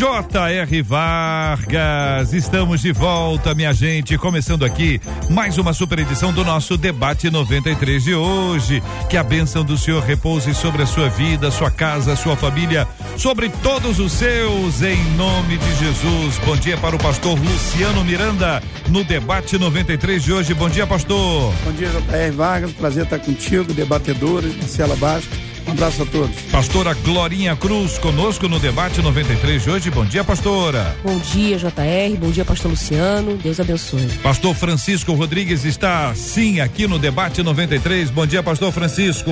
J.R. Vargas, estamos de volta, minha gente, começando aqui mais uma super edição do nosso debate 93 de hoje. Que a bênção do Senhor repouse sobre a sua vida, sua casa, sua família, sobre todos os seus, em nome de Jesus. Bom dia para o pastor Luciano Miranda no debate 93 de hoje. Bom dia, pastor. Bom dia, J.R. Vargas, prazer estar contigo, debatedores, Marcela Bastos um abraço a todos. Pastora Glorinha Cruz conosco no debate 93 de hoje. Bom dia, pastora. Bom dia, JR. Bom dia, pastor Luciano. Deus abençoe. Pastor Francisco Rodrigues está sim aqui no debate 93. Bom dia, pastor Francisco.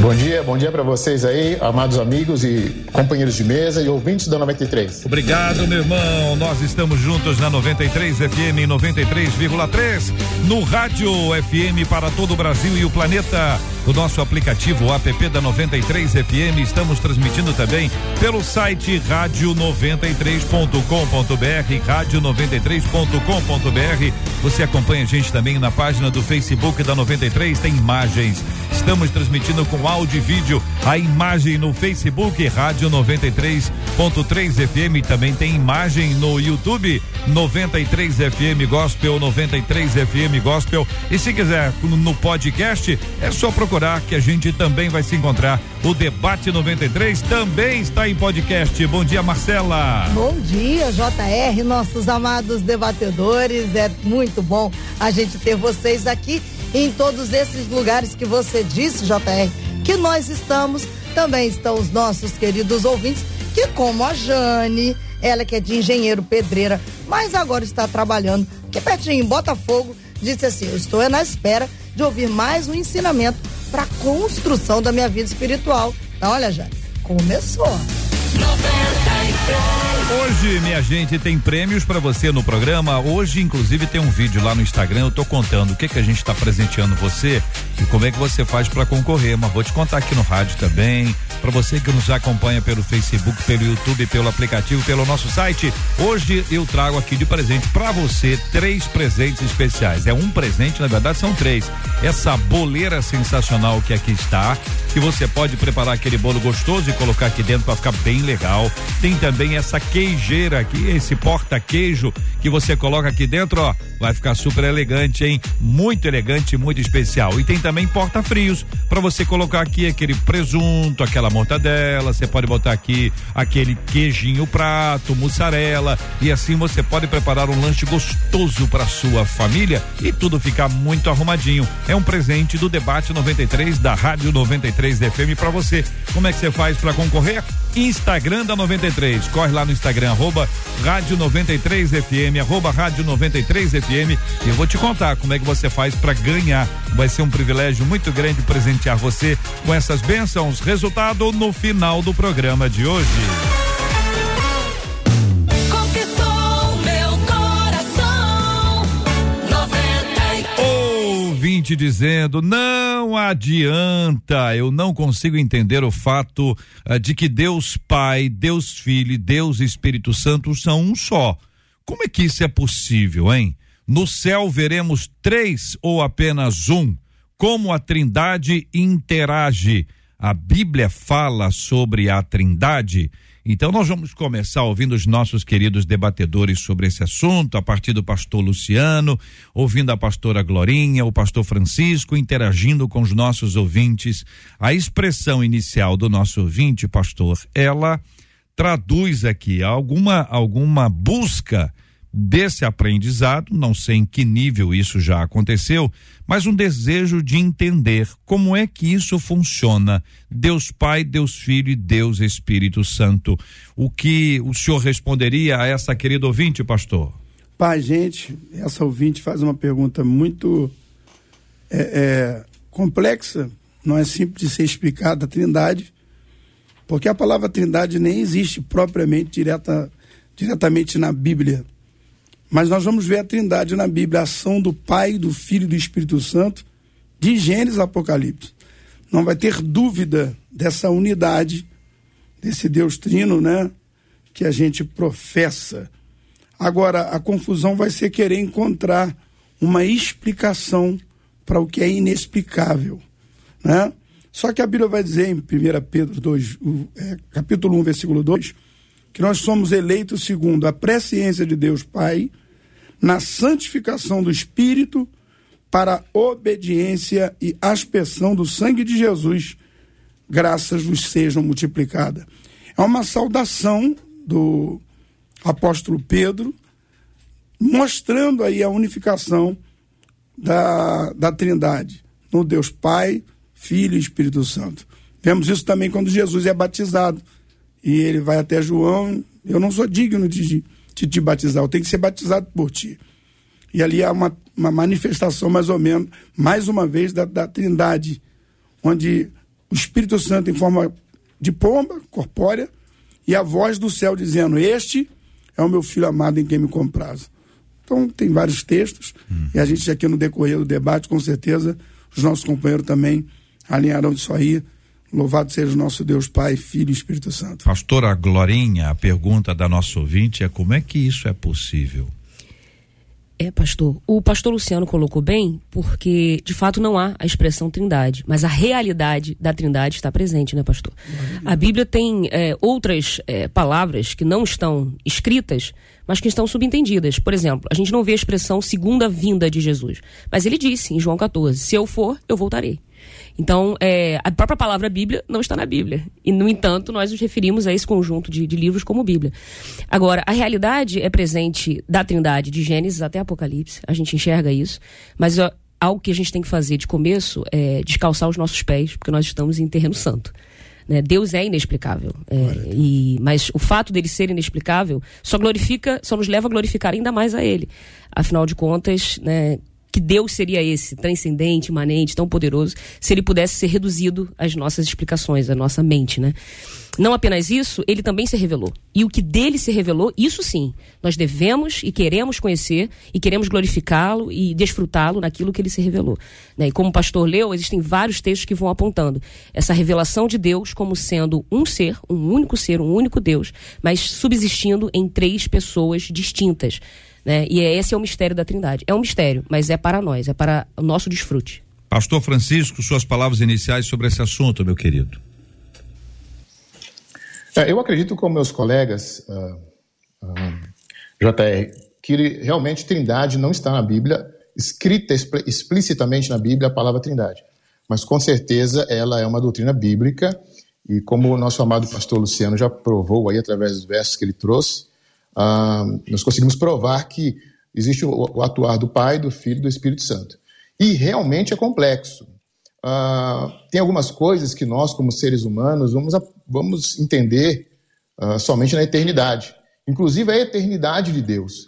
Bom dia, bom dia para vocês aí, amados amigos e companheiros de mesa e ouvintes da 93. Obrigado, meu irmão. Nós estamos juntos na 93 FM 93,3 no rádio FM para todo o Brasil e o planeta. O nosso aplicativo app da 93 FM estamos transmitindo também pelo site rádio93.com.br, rádio93.com.br. Você acompanha a gente também na página do Facebook da 93, tem imagens. Estamos transmitindo com áudio e vídeo a imagem no Facebook Rádio 93.3 FM, também tem imagem no YouTube 93 FM Gospel, 93 FM Gospel. E se quiser no podcast, é só procurar que a gente também vai se encontrar. O Debate 93 também está em podcast. Bom dia, Marcela. Bom dia, JR, nossos amados debatedores. É muito bom a gente ter vocês aqui em todos esses lugares que você disse, JR, que nós estamos. Também estão os nossos queridos ouvintes, que como a Jane, ela que é de engenheiro pedreira, mas agora está trabalhando aqui pertinho em Botafogo, disse assim: Eu estou na espera de ouvir mais um ensinamento para construção da minha vida espiritual. Então, olha, Jane, começou. 93. Hoje, minha gente, tem prêmios para você no programa. Hoje, inclusive, tem um vídeo lá no Instagram. Eu tô contando o que que a gente está presenteando você e como é que você faz para concorrer. Mas vou te contar aqui no rádio também. Para você que nos acompanha pelo Facebook, pelo YouTube, pelo aplicativo, pelo nosso site. Hoje eu trago aqui de presente para você três presentes especiais. É um presente, na verdade, são três. Essa boleira sensacional que aqui está, que você pode preparar aquele bolo gostoso e colocar aqui dentro para ficar bem legal. Tem também essa queijeira aqui, esse porta-queijo que você coloca aqui dentro, ó, vai ficar super elegante, hein? Muito elegante, muito especial. E tem também porta-frios para você colocar aqui aquele presunto, aquela mortadela, você pode botar aqui aquele queijinho prato, mussarela e assim você pode preparar um lanche gostoso para sua família e tudo ficar muito arrumadinho. É um presente do debate 93 da Rádio 93 FM para você. Como é que você faz para concorrer? Instagram da 93. Corre lá no Instagram, arroba Rádio 93 FM, arroba Rádio 93 FM. E eu vou te contar como é que você faz para ganhar. Vai ser um privilégio muito grande presentear você com essas bênçãos. Resultado no final do programa de hoje. Ouvinte dizendo: não adianta, eu não consigo entender o fato uh, de que Deus Pai, Deus Filho Deus Espírito Santo são um só. Como é que isso é possível, hein? No céu veremos três ou apenas um? Como a Trindade interage? A Bíblia fala sobre a Trindade? Então nós vamos começar ouvindo os nossos queridos debatedores sobre esse assunto, a partir do pastor Luciano, ouvindo a pastora Glorinha, o pastor Francisco, interagindo com os nossos ouvintes. A expressão inicial do nosso ouvinte, pastor, ela traduz aqui alguma alguma busca desse aprendizado, não sei em que nível isso já aconteceu, mas um desejo de entender como é que isso funciona. Deus Pai, Deus Filho e Deus Espírito Santo. O que o senhor responderia a essa querida ouvinte, pastor? Pai, gente, essa ouvinte faz uma pergunta muito é, é, complexa, não é simples de ser explicada a trindade, Porque a palavra trindade nem existe propriamente direta, diretamente na Bíblia. Mas nós vamos ver a trindade na Bíblia, a ação do Pai, do Filho e do Espírito Santo, de Gênesis a Apocalipse. Não vai ter dúvida dessa unidade, desse Deus trino, né? Que a gente professa. Agora, a confusão vai ser querer encontrar uma explicação para o que é inexplicável, né? Só que a Bíblia vai dizer em 1 Pedro 2, é, capítulo 1, versículo 2, que nós somos eleitos segundo a presciência de Deus Pai, na santificação do Espírito, para obediência e aspersão do sangue de Jesus, graças vos sejam multiplicadas. É uma saudação do apóstolo Pedro, mostrando aí a unificação da, da Trindade, no Deus Pai, Filho e Espírito Santo. Vemos isso também quando Jesus é batizado. E ele vai até João, eu não sou digno de, de te batizar, eu tenho que ser batizado por ti. E ali há uma, uma manifestação, mais ou menos, mais uma vez, da, da trindade, onde o Espírito Santo, em forma de pomba corpórea, e a voz do céu dizendo: Este é o meu filho amado em quem me comprazo. Então, tem vários textos, hum. e a gente aqui no decorrer do debate, com certeza, os nossos companheiros também alinharão isso aí. Louvado seja o nosso Deus Pai, Filho e Espírito Santo. Pastora Glorinha, a pergunta da nossa ouvinte é como é que isso é possível? É, pastor. O pastor Luciano colocou bem, porque de fato não há a expressão trindade, mas a realidade da trindade está presente, né, pastor? A Bíblia tem é, outras é, palavras que não estão escritas, mas que estão subentendidas. Por exemplo, a gente não vê a expressão segunda vinda de Jesus, mas ele disse em João 14: Se eu for, eu voltarei. Então, é, a própria palavra Bíblia não está na Bíblia. E, no entanto, nós nos referimos a esse conjunto de, de livros como Bíblia. Agora, a realidade é presente da Trindade, de Gênesis até Apocalipse. A gente enxerga isso. Mas ó, algo que a gente tem que fazer de começo é descalçar os nossos pés, porque nós estamos em terreno santo. Né? Deus é inexplicável. É, e, mas o fato dele ser inexplicável só glorifica, só nos leva a glorificar ainda mais a ele. Afinal de contas, né, que Deus seria esse, transcendente, imanente, tão poderoso, se ele pudesse ser reduzido às nossas explicações, à nossa mente, né? Não apenas isso, ele também se revelou. E o que dele se revelou, isso sim, nós devemos e queremos conhecer e queremos glorificá-lo e desfrutá-lo naquilo que ele se revelou. Né? E como o pastor leu, existem vários textos que vão apontando essa revelação de Deus como sendo um ser, um único ser, um único Deus, mas subsistindo em três pessoas distintas. Né? E é, esse é o mistério da Trindade. É um mistério, mas é para nós, é para o nosso desfrute. Pastor Francisco, suas palavras iniciais sobre esse assunto, meu querido. É, eu acredito, com meus colegas, uh, uh, JR, que realmente Trindade não está na Bíblia, escrita explicitamente na Bíblia a palavra Trindade. Mas com certeza ela é uma doutrina bíblica e como o nosso amado pastor Luciano já provou aí através dos versos que ele trouxe, ah, nós conseguimos provar que existe o, o, atuar do Pai, do Filho e do Espírito Santo. E realmente é complexo. Ah, tem algumas coisas que nós, como seres humanos, vamos, vamos entender ah, somente na eternidade. Inclusive a eternidade de Deus.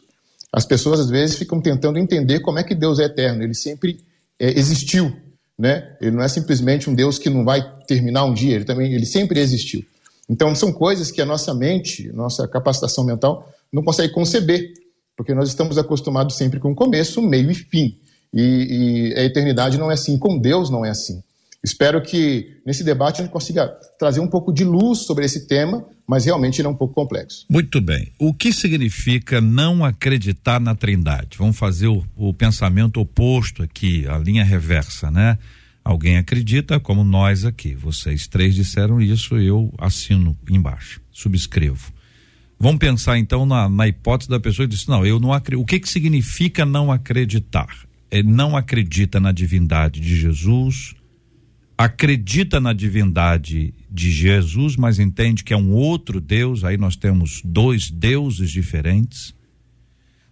As pessoas às vezes ficam tentando entender como é que Deus é eterno. Ele sempre é, existiu, né? Ele não é simplesmente um Deus que não vai terminar um dia. Ele também, ele sempre existiu. Então são coisas que a nossa mente, nossa capacitação mental não consegue conceber, porque nós estamos acostumados sempre com começo, meio e fim. E, e, a eternidade não é assim, com Deus não é assim. Espero que nesse debate a gente consiga trazer um pouco de luz sobre esse tema, mas realmente ele é um pouco complexo. Muito bem. O que significa não acreditar na Trindade? Vamos fazer o, o pensamento oposto aqui, a linha reversa, né? Alguém acredita, como nós aqui. Vocês três disseram isso, eu assino embaixo, subscrevo. Vamos pensar então na, na hipótese da pessoa que disse: não, eu não acredito. O que, que significa não acreditar? É, não acredita na divindade de Jesus, acredita na divindade de Jesus, mas entende que é um outro Deus, aí nós temos dois deuses diferentes.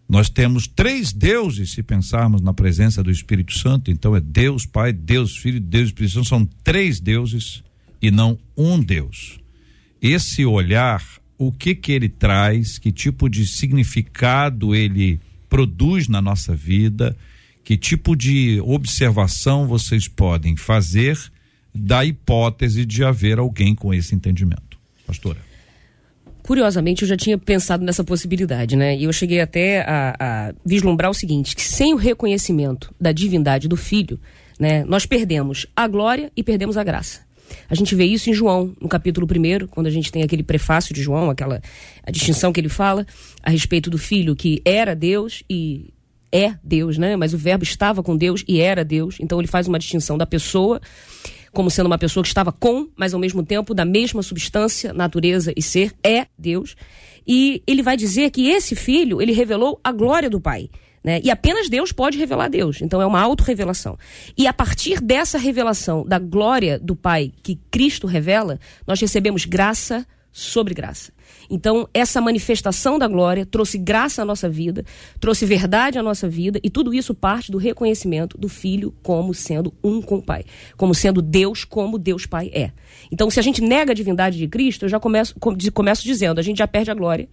Nós temos três deuses, se pensarmos na presença do Espírito Santo, então é Deus Pai, Deus Filho, Deus Espírito Santo, são três deuses e não um Deus. Esse olhar o que que ele traz, que tipo de significado ele produz na nossa vida, que tipo de observação vocês podem fazer da hipótese de haver alguém com esse entendimento. pastora? Curiosamente, eu já tinha pensado nessa possibilidade, né? E eu cheguei até a, a vislumbrar o seguinte: que sem o reconhecimento da divindade do Filho, né, nós perdemos a glória e perdemos a graça. A gente vê isso em João, no capítulo 1, quando a gente tem aquele prefácio de João, aquela a distinção que ele fala a respeito do filho que era Deus e é Deus, né? Mas o verbo estava com Deus e era Deus. Então ele faz uma distinção da pessoa como sendo uma pessoa que estava com, mas ao mesmo tempo da mesma substância, natureza e ser, é Deus. E ele vai dizer que esse filho, ele revelou a glória do Pai. Né? E apenas Deus pode revelar Deus. Então é uma autorrevelação. E a partir dessa revelação da glória do Pai que Cristo revela, nós recebemos graça sobre graça. Então, essa manifestação da glória trouxe graça à nossa vida, trouxe verdade à nossa vida, e tudo isso parte do reconhecimento do Filho como sendo um com o Pai, como sendo Deus como Deus Pai é. Então, se a gente nega a divindade de Cristo, eu já começo, começo dizendo, a gente já perde a glória,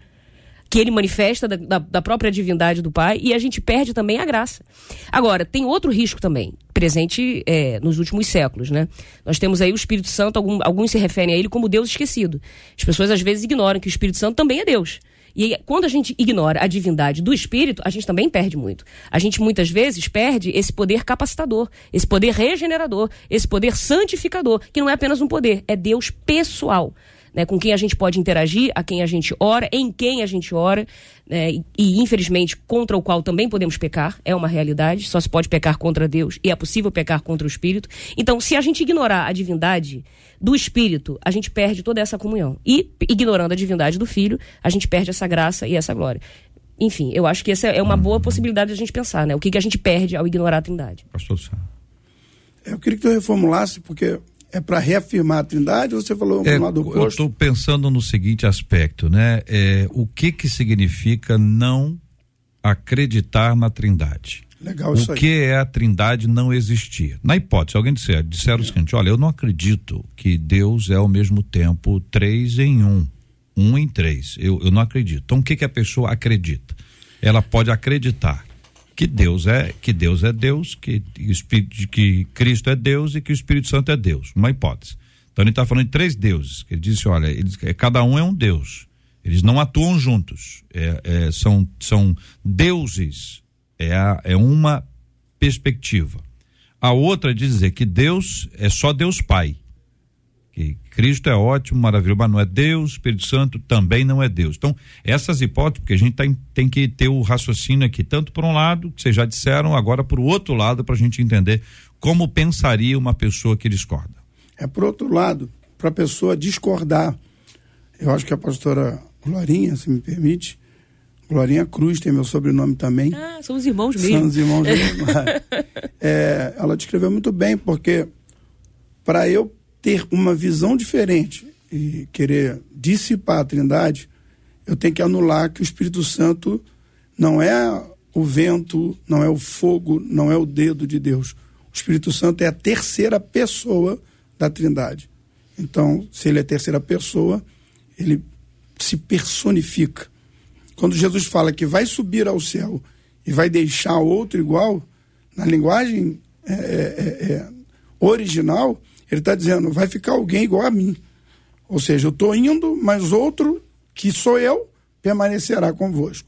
que ele manifesta da, da, da, própria divindade do Pai e a gente perde também a graça. Agora, tem outro risco também, presente é, nos últimos séculos, né? Nós temos aí o Espírito Santo, algum, alguns se referem a ele como Deus esquecido. As pessoas às vezes ignoram que o Espírito Santo também é Deus. E quando a gente ignora a divindade do Espírito, a gente também perde muito. A gente muitas vezes perde esse poder capacitador, esse poder regenerador, esse poder santificador, que não é apenas um poder, é Deus pessoal né, com quem a gente pode interagir, a quem a gente ora, em quem a gente ora, né, e, infelizmente contra o qual também podemos pecar, é uma realidade, só se pode pecar contra Deus e é possível pecar contra o Espírito. Então, se a gente ignorar a divindade do Espírito, a gente perde toda essa comunhão. E, ignorando a divindade do Filho, a gente perde essa graça e essa glória. Enfim, eu acho que essa é uma boa possibilidade de a gente pensar, né? O que, que a gente perde ao ignorar a Trindade. Pastor Eu queria que tu reformulasse, porque é para reafirmar a Trindade ou você falou é, lado oposto? Eu estou pensando no seguinte aspecto, né? É, o que que significa não acreditar na Trindade? Legal, o que é a Trindade não existir? Na hipótese, alguém disser, disser é. o seguinte: olha, eu não acredito que Deus é ao mesmo tempo três em um, um em três. Eu, eu não acredito. Então, o que que a pessoa acredita? Ela pode acreditar que Deus é que Deus é Deus, que Espírito, que Cristo é Deus e que o Espírito Santo é Deus. Uma hipótese. Então ele está falando de três deuses. Ele disse, olha, eles, é, cada um é um Deus. Eles não atuam juntos. É, é, são, são deuses. É, a, é uma perspectiva. A outra é dizer que Deus é só Deus Pai que Cristo é ótimo, maravilhoso, mas não é Deus, Espírito Santo também não é Deus. Então, essas hipóteses, porque a gente tem, tem que ter o raciocínio aqui, tanto por um lado, que vocês já disseram, agora por outro lado, para a gente entender como pensaria uma pessoa que discorda. É por outro lado, para a pessoa discordar. Eu acho que a pastora Glorinha, se me permite, Glorinha Cruz tem meu sobrenome também. Ah, somos irmãos mesmo. Somos irmãos mesmo. é, ela descreveu muito bem, porque para eu ter uma visão diferente e querer dissipar a Trindade, eu tenho que anular que o Espírito Santo não é o vento, não é o fogo, não é o dedo de Deus. O Espírito Santo é a terceira pessoa da Trindade. Então, se ele é terceira pessoa, ele se personifica. Quando Jesus fala que vai subir ao céu e vai deixar outro igual, na linguagem é, é, é, original, ele está dizendo, vai ficar alguém igual a mim. Ou seja, eu estou indo, mas outro, que sou eu, permanecerá convosco.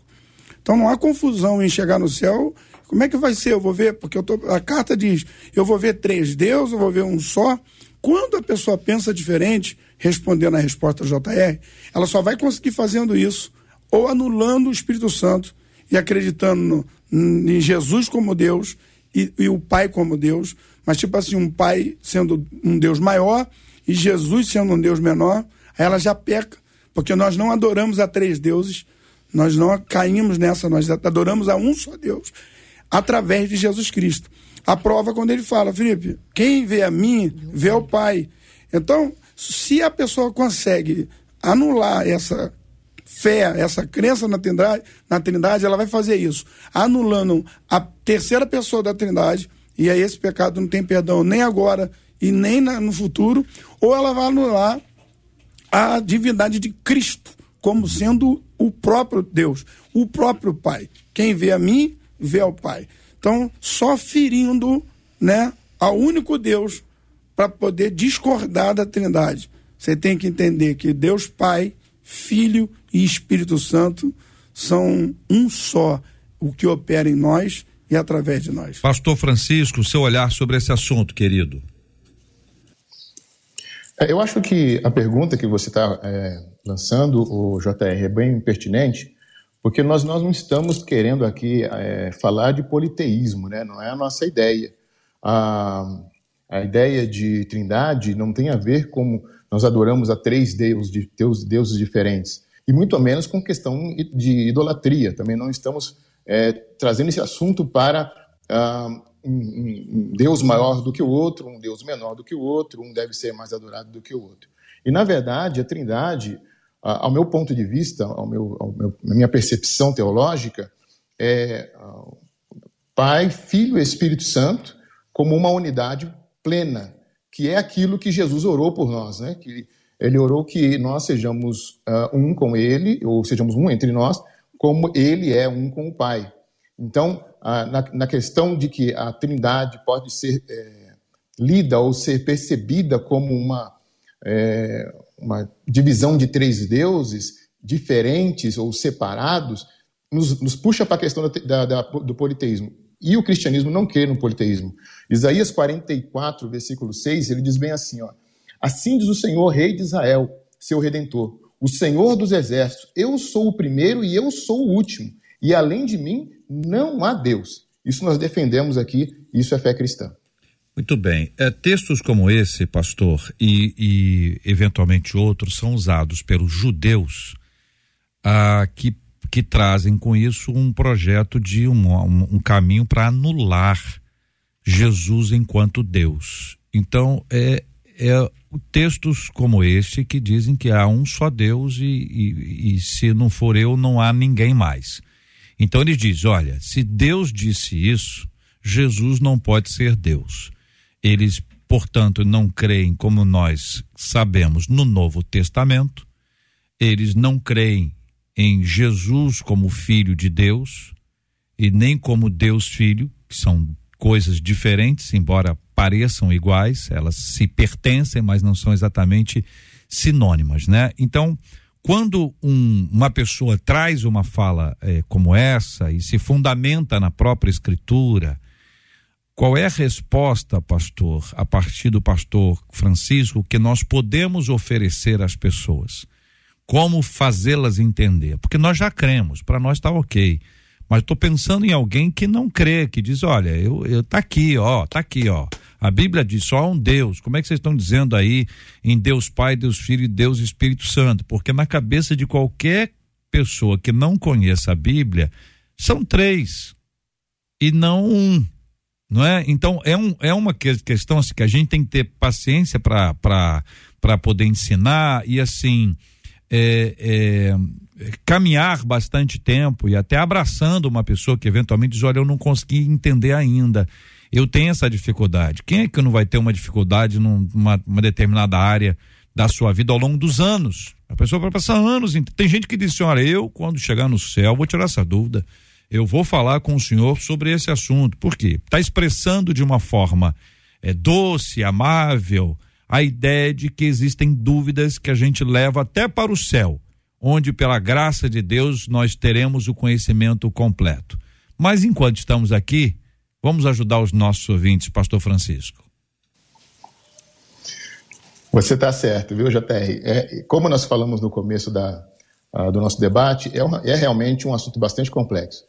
Então não há confusão em chegar no céu. Como é que vai ser? Eu vou ver, porque tô, a carta diz, eu vou ver três deuses, eu vou ver um só. Quando a pessoa pensa diferente, respondendo a resposta JR, ela só vai conseguir fazendo isso, ou anulando o Espírito Santo e acreditando no, em Jesus como Deus e, e o Pai como Deus, mas tipo assim, um pai sendo um Deus maior e Jesus sendo um Deus menor, ela já peca, porque nós não adoramos a três deuses, nós não caímos nessa, nós adoramos a um só Deus, através de Jesus Cristo. A prova quando ele fala, Felipe, quem vê a mim, vê o Pai. Então, se a pessoa consegue anular essa fé, essa crença na Trindade, na Trindade, ela vai fazer isso, anulando a terceira pessoa da Trindade, e aí esse pecado não tem perdão nem agora e nem na, no futuro, ou ela vai anular a divindade de Cristo como sendo o próprio Deus, o próprio Pai. Quem vê a mim, vê ao Pai. Então, só ferindo, né, ao único Deus para poder discordar da Trindade. você tem que entender que Deus Pai, Filho e Espírito Santo são um só, o que opera em nós e através de nós. Pastor Francisco, seu olhar sobre esse assunto, querido. É, eu acho que a pergunta que você está é, lançando, o JR, é bem pertinente, porque nós, nós não estamos querendo aqui é, falar de politeísmo, né? não é a nossa ideia. A, a ideia de trindade não tem a ver com nós adoramos a três deuses, deus, deuses diferentes, e muito menos com questão de idolatria. Também não estamos é, trazendo esse assunto para ah, um, um, Deus maior do que o outro, um Deus menor do que o outro, um deve ser mais adorado do que o outro. E, na verdade, a Trindade, ao meu ponto de vista, ao meu, ao meu, a minha percepção teológica, é Pai, Filho e Espírito Santo como uma unidade plena, que é aquilo que Jesus orou por nós, né? Que ele orou que nós sejamos uh, um com Ele, ou sejamos um entre nós, como Ele é um com o Pai. Então, na, na, questão de que a Trindade pode ser é, lida ou ser percebida como uma, é, uma divisão de três deuses diferentes ou separados, nos, nos puxa para a questão da, da, do politeísmo. E o cristianismo não crê no politeísmo. Isaías 44, versículo 6, ele diz bem assim: ó, Assim diz o Senhor, Rei de Israel, seu redentor, o Senhor dos exércitos, eu sou o primeiro e eu sou o último, e além de mim não há Deus. Isso nós defendemos aqui, isso é fé cristã. Muito bem. É, textos como esse, pastor, e, e eventualmente outros, são usados pelos judeus ah, que, que trazem com isso um projeto de um, um, um caminho para anular Jesus enquanto Deus. Então, é, é textos como este que dizem que há um só Deus e, e, e se não for eu, não há ninguém mais. Então ele diz: olha, se Deus disse isso, Jesus não pode ser Deus. Eles, portanto, não creem, como nós sabemos, no Novo Testamento, eles não creem em Jesus como Filho de Deus e nem como Deus Filho, que são coisas diferentes, embora pareçam iguais, elas se pertencem, mas não são exatamente sinônimas, né? Então, quando um, uma pessoa traz uma fala é, como essa e se fundamenta na própria escritura, qual é a resposta, pastor, a partir do pastor Francisco, que nós podemos oferecer às pessoas? Como fazê-las entender? Porque nós já cremos, para nós está ok. Mas estou pensando em alguém que não crê, que diz: olha, eu, eu tá aqui, ó, tá aqui, ó. A Bíblia diz só um Deus. Como é que vocês estão dizendo aí em Deus Pai, Deus Filho e Deus Espírito Santo? Porque na cabeça de qualquer pessoa que não conheça a Bíblia, são três e não um. Não é? Então é, um, é uma questão assim, que a gente tem que ter paciência para poder ensinar e assim é, é, caminhar bastante tempo e até abraçando uma pessoa que eventualmente diz: Olha, eu não consegui entender ainda. Eu tenho essa dificuldade. Quem é que não vai ter uma dificuldade numa uma determinada área da sua vida ao longo dos anos? A pessoa vai passar anos. Tem gente que diz: Olha, eu, quando chegar no céu, vou tirar essa dúvida. Eu vou falar com o senhor sobre esse assunto. Por quê? Está expressando de uma forma é, doce, amável, a ideia de que existem dúvidas que a gente leva até para o céu, onde, pela graça de Deus, nós teremos o conhecimento completo. Mas enquanto estamos aqui, Vamos ajudar os nossos ouvintes, Pastor Francisco. Você está certo, viu, JR? É, como nós falamos no começo da, uh, do nosso debate, é, uma, é, realmente um assunto bastante complexo.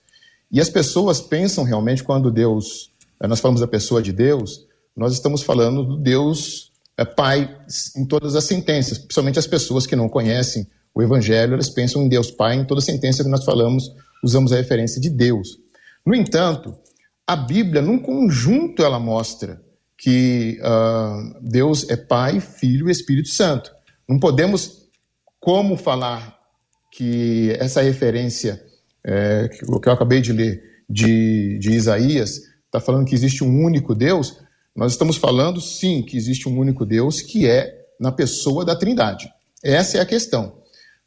E as pessoas pensam realmente quando Deus, uh, nós falamos da pessoa de Deus, nós estamos falando do Deus uh, Pai em todas as sentenças, principalmente as pessoas que não conhecem o Evangelho, elas pensam em Deus Pai em toda sentença que nós falamos, usamos a referência de Deus. No entanto, a Bíblia, num conjunto, ela mostra que uh, Deus é Pai, Filho e Espírito Santo. Não podemos, como falar que essa referência, é, que eu acabei de ler, de, de Isaías, está falando que existe um único Deus, nós estamos falando, sim, que existe um único Deus, que é na pessoa da Trindade. Essa é a questão.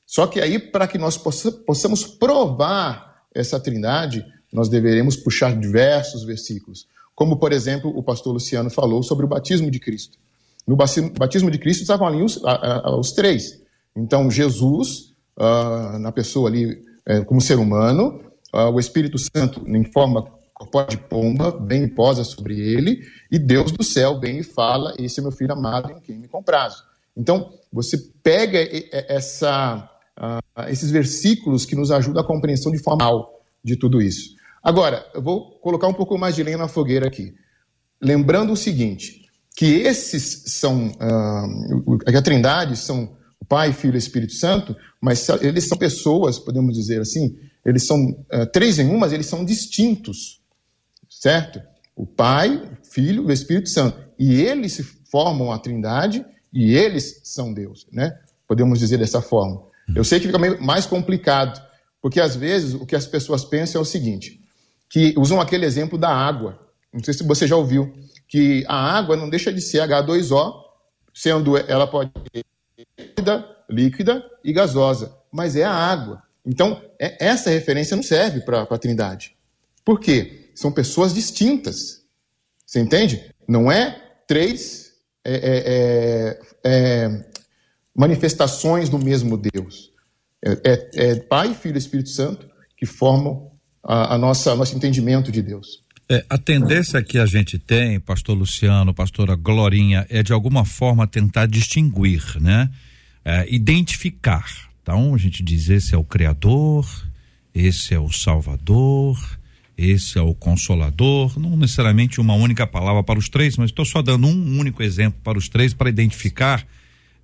Só que aí, para que nós possamos provar essa Trindade, nós deveremos puxar diversos versículos, como, por exemplo, o pastor Luciano falou sobre o batismo de Cristo. No batismo de Cristo estavam ali os, os três. Então, Jesus, uh, na pessoa ali, é, como ser humano, uh, o Espírito Santo em forma corpórea de pomba, bem e posa sobre ele, e Deus do céu bem e fala, esse é meu filho amado em quem me comprazo. Então, você pega essa, uh, esses versículos que nos ajudam a compreensão de forma de tudo isso. Agora, eu vou colocar um pouco mais de lenha na fogueira aqui. Lembrando o seguinte, que esses são, uh, a trindade são o Pai, Filho e Espírito Santo, mas eles são pessoas, podemos dizer assim, eles são uh, três em um, mas eles são distintos, certo? O Pai, Filho e o Espírito Santo. E eles formam a trindade e eles são Deus, né? Podemos dizer dessa forma. Eu sei que fica meio mais complicado, porque às vezes o que as pessoas pensam é o seguinte, que usam aquele exemplo da água. Não sei se você já ouviu que a água não deixa de ser H2O, sendo ela pode líquida, líquida e gasosa, mas é a água. Então, é, essa referência não serve para a Trindade. Por quê? São pessoas distintas. Você entende? Não é três é, é, é, é manifestações do mesmo Deus. É, é, Pai, Filho e Espírito Santo que formam a, a nossa nosso entendimento de Deus. É, a tendência que a gente tem, pastor Luciano, pastora Glorinha, é de alguma forma tentar distinguir, né? É, identificar. Então a gente diz: esse é o Criador, esse é o Salvador, esse é o Consolador. Não necessariamente uma única palavra para os três, mas estou só dando um único exemplo para os três para identificar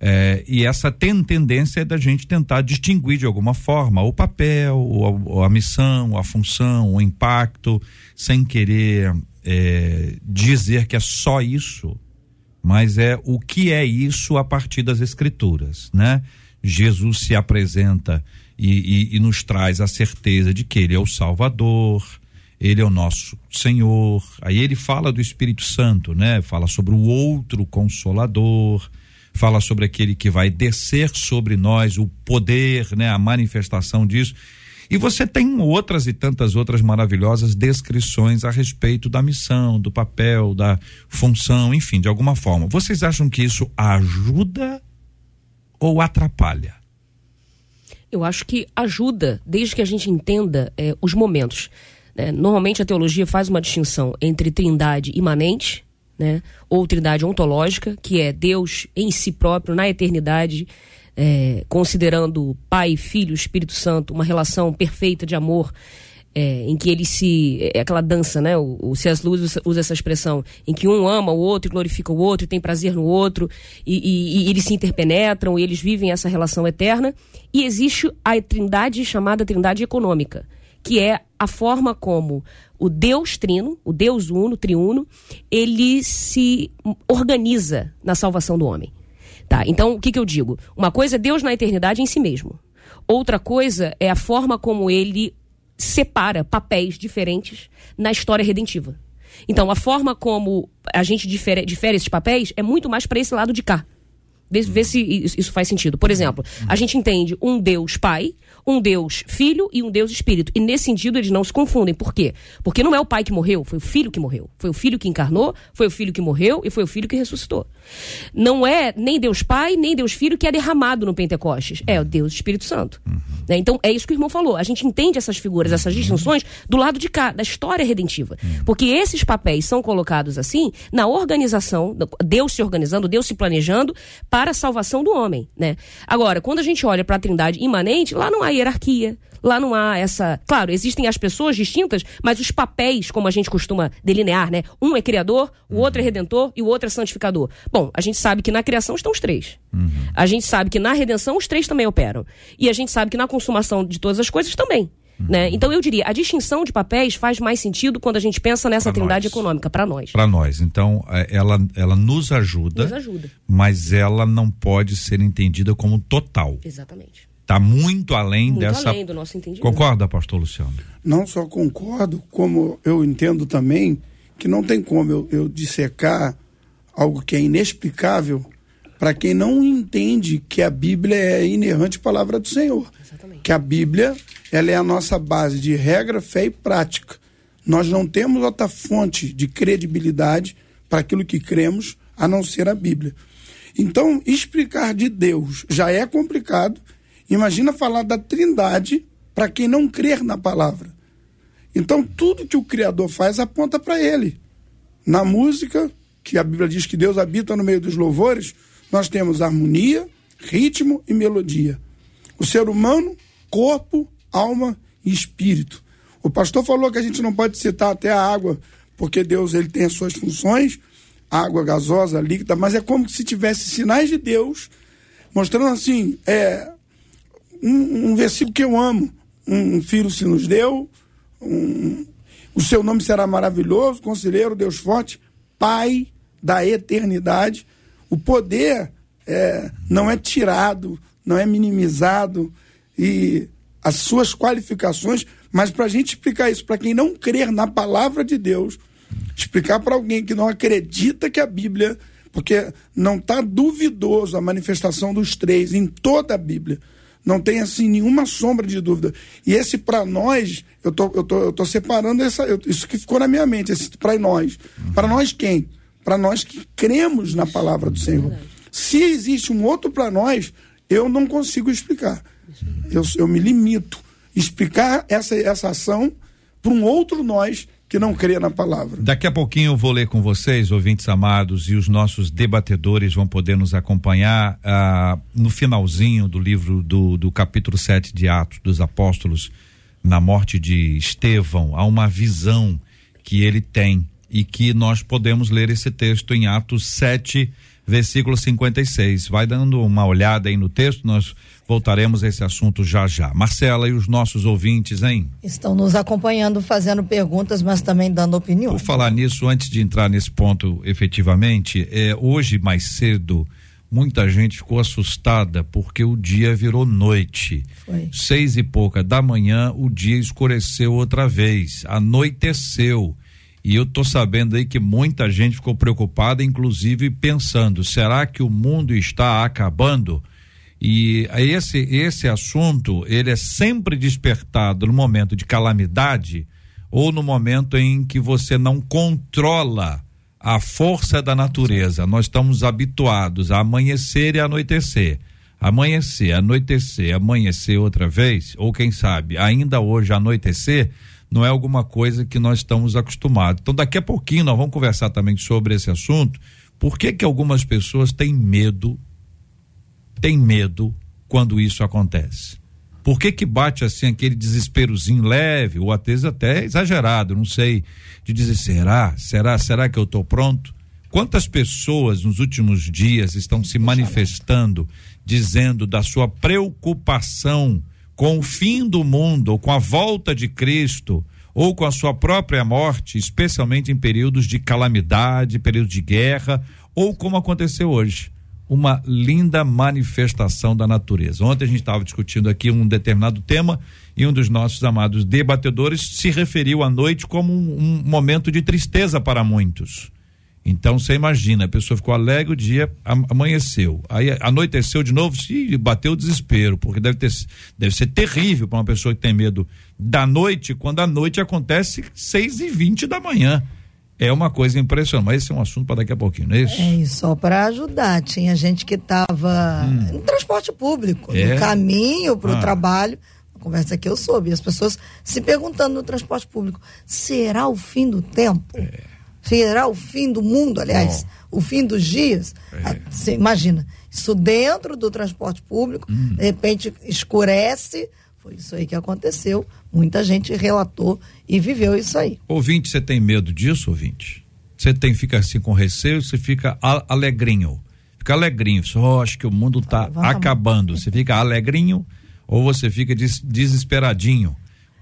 é, e essa tem tendência é da gente tentar distinguir de alguma forma o papel, a, a missão, a função, o impacto, sem querer é, dizer que é só isso, mas é o que é isso a partir das escrituras, né? Jesus se apresenta e, e, e nos traz a certeza de que ele é o Salvador, ele é o nosso Senhor. Aí ele fala do Espírito Santo, né? Fala sobre o outro consolador fala sobre aquele que vai descer sobre nós, o poder, né, a manifestação disso. E você tem outras e tantas outras maravilhosas descrições a respeito da missão, do papel, da função, enfim, de alguma forma. Vocês acham que isso ajuda ou atrapalha? Eu acho que ajuda, desde que a gente entenda é, os momentos. Né? Normalmente a teologia faz uma distinção entre trindade imanente, né? ou trindade ontológica, que é Deus em si próprio, na eternidade, é, considerando Pai, Filho, Espírito Santo, uma relação perfeita de amor, é, em que ele se. É aquela dança, né? O, o C.S. Usa essa expressão, em que um ama o outro glorifica o outro tem prazer no outro, e, e, e eles se interpenetram e eles vivem essa relação eterna. E existe a trindade chamada trindade econômica, que é a forma como o Deus Trino, o Deus Uno, Triuno, ele se organiza na salvação do homem. Tá? Então, o que, que eu digo? Uma coisa é Deus na eternidade em si mesmo. Outra coisa é a forma como ele separa papéis diferentes na história redentiva. Então, a forma como a gente difere, difere esses papéis é muito mais para esse lado de cá. Vê, vê, se isso faz sentido. Por exemplo, a gente entende um Deus Pai, um Deus Filho e um Deus Espírito. E nesse sentido eles não se confundem. Por quê? Porque não é o pai que morreu, foi o filho que morreu. Foi o filho que encarnou, foi o filho que morreu e foi o filho que ressuscitou. Não é nem Deus Pai, nem Deus Filho que é derramado no Pentecostes. É o Deus Espírito Santo. Uhum. Né? Então é isso que o irmão falou. A gente entende essas figuras, essas distinções do lado de cá, da história redentiva. Uhum. Porque esses papéis são colocados assim na organização, Deus se organizando, Deus se planejando para a salvação do homem. Né? Agora, quando a gente olha para a trindade imanente, lá não há hierarquia. Lá não há essa. Claro, existem as pessoas distintas, mas os papéis, como a gente costuma delinear, né? Um é criador, o outro é redentor e o outro é santificador. Bom, a gente sabe que na criação estão os três. Uhum. A gente sabe que na redenção os três também operam. E a gente sabe que na consumação de todas as coisas também. Uhum. Né? Então eu diria, a distinção de papéis faz mais sentido quando a gente pensa nessa pra trindade nós. econômica, para nós. Para nós. Então, é, ela, ela nos ajuda, nos ajuda, mas ela não pode ser entendida como total. Exatamente. Está muito além muito dessa. além do nosso entendimento. Concorda, pastor Luciano? Não só concordo, como eu entendo também que não tem como eu, eu dissecar algo que é inexplicável para quem não entende que a Bíblia é a inerrante palavra do Senhor. Exatamente. Que a Bíblia ela é a nossa base de regra, fé e prática. Nós não temos outra fonte de credibilidade para aquilo que cremos a não ser a Bíblia. Então, explicar de Deus já é complicado. Imagina falar da Trindade para quem não crer na palavra. Então, tudo que o Criador faz aponta para ele. Na música, que a Bíblia diz que Deus habita no meio dos louvores, nós temos harmonia, ritmo e melodia. O ser humano, corpo, alma e espírito. O pastor falou que a gente não pode citar até a água, porque Deus ele tem as suas funções, água gasosa, líquida, mas é como se tivesse sinais de Deus mostrando assim, é um, um versículo que eu amo. Um filho se nos deu, um, o seu nome será maravilhoso, conselheiro, Deus forte, Pai da eternidade. O poder é, não é tirado, não é minimizado e as suas qualificações, mas para a gente explicar isso, para quem não crer na palavra de Deus, explicar para alguém que não acredita que a Bíblia, porque não está duvidoso a manifestação dos três em toda a Bíblia. Não tem assim nenhuma sombra de dúvida. E esse para nós, eu tô, eu tô, eu tô separando essa, eu, isso que ficou na minha mente, esse para nós. Para nós quem? Para nós que cremos na palavra do Senhor. Se existe um outro para nós, eu não consigo explicar. Eu, eu me limito a explicar essa, essa ação para um outro nós que não crê na palavra. Daqui a pouquinho eu vou ler com vocês, ouvintes amados, e os nossos debatedores vão poder nos acompanhar ah, no finalzinho do livro do, do capítulo 7 de Atos dos Apóstolos, na morte de Estevão. Há uma visão que ele tem e que nós podemos ler esse texto em Atos 7, versículo 56. Vai dando uma olhada aí no texto, nós Voltaremos a esse assunto já já. Marcela e os nossos ouvintes, hein? Estão nos acompanhando, fazendo perguntas, mas também dando opinião. Por falar nisso, antes de entrar nesse ponto efetivamente, é, hoje mais cedo, muita gente ficou assustada porque o dia virou noite. Foi. Seis e pouca da manhã, o dia escureceu outra vez, anoiteceu. E eu tô sabendo aí que muita gente ficou preocupada, inclusive pensando: será que o mundo está acabando? E esse esse assunto, ele é sempre despertado no momento de calamidade ou no momento em que você não controla a força da natureza. Nós estamos habituados a amanhecer e anoitecer. Amanhecer, anoitecer, amanhecer outra vez, ou quem sabe, ainda hoje anoitecer, não é alguma coisa que nós estamos acostumados. Então, daqui a pouquinho nós vamos conversar também sobre esse assunto. Por que que algumas pessoas têm medo tem medo quando isso acontece? Por que que bate assim aquele desesperozinho leve, ou às vezes até exagerado, não sei, de dizer, será, será, será que eu estou pronto? Quantas pessoas nos últimos dias estão se manifestando, dizendo da sua preocupação com o fim do mundo, ou com a volta de Cristo, ou com a sua própria morte, especialmente em períodos de calamidade, períodos de guerra, ou como aconteceu hoje uma linda manifestação da natureza. Ontem a gente estava discutindo aqui um determinado tema e um dos nossos amados debatedores se referiu à noite como um, um momento de tristeza para muitos. Então você imagina, a pessoa ficou alegre o dia, amanheceu, aí anoiteceu de novo, se bateu o desespero, porque deve ter, deve ser terrível para uma pessoa que tem medo da noite, quando a noite acontece seis e vinte da manhã. É uma coisa impressionante, mas esse é um assunto para daqui a pouquinho, não é isso? É, e só para ajudar. Tinha gente que estava hum. no transporte público, é? no caminho para o ah. trabalho. Uma conversa que eu soube, as pessoas se perguntando no transporte público: será o fim do tempo? É. Será o fim do mundo, aliás, o fim dos dias? É. Ah, você imagina, isso dentro do transporte público, hum. de repente escurece foi isso aí que aconteceu. Muita gente relatou e viveu isso aí. Ouvinte, você tem medo disso, ouvinte? Você tem fica assim com receio, você fica alegrinho. Fica alegrinho, só acho que o mundo está acabando. Você fica alegrinho ou você fica des desesperadinho?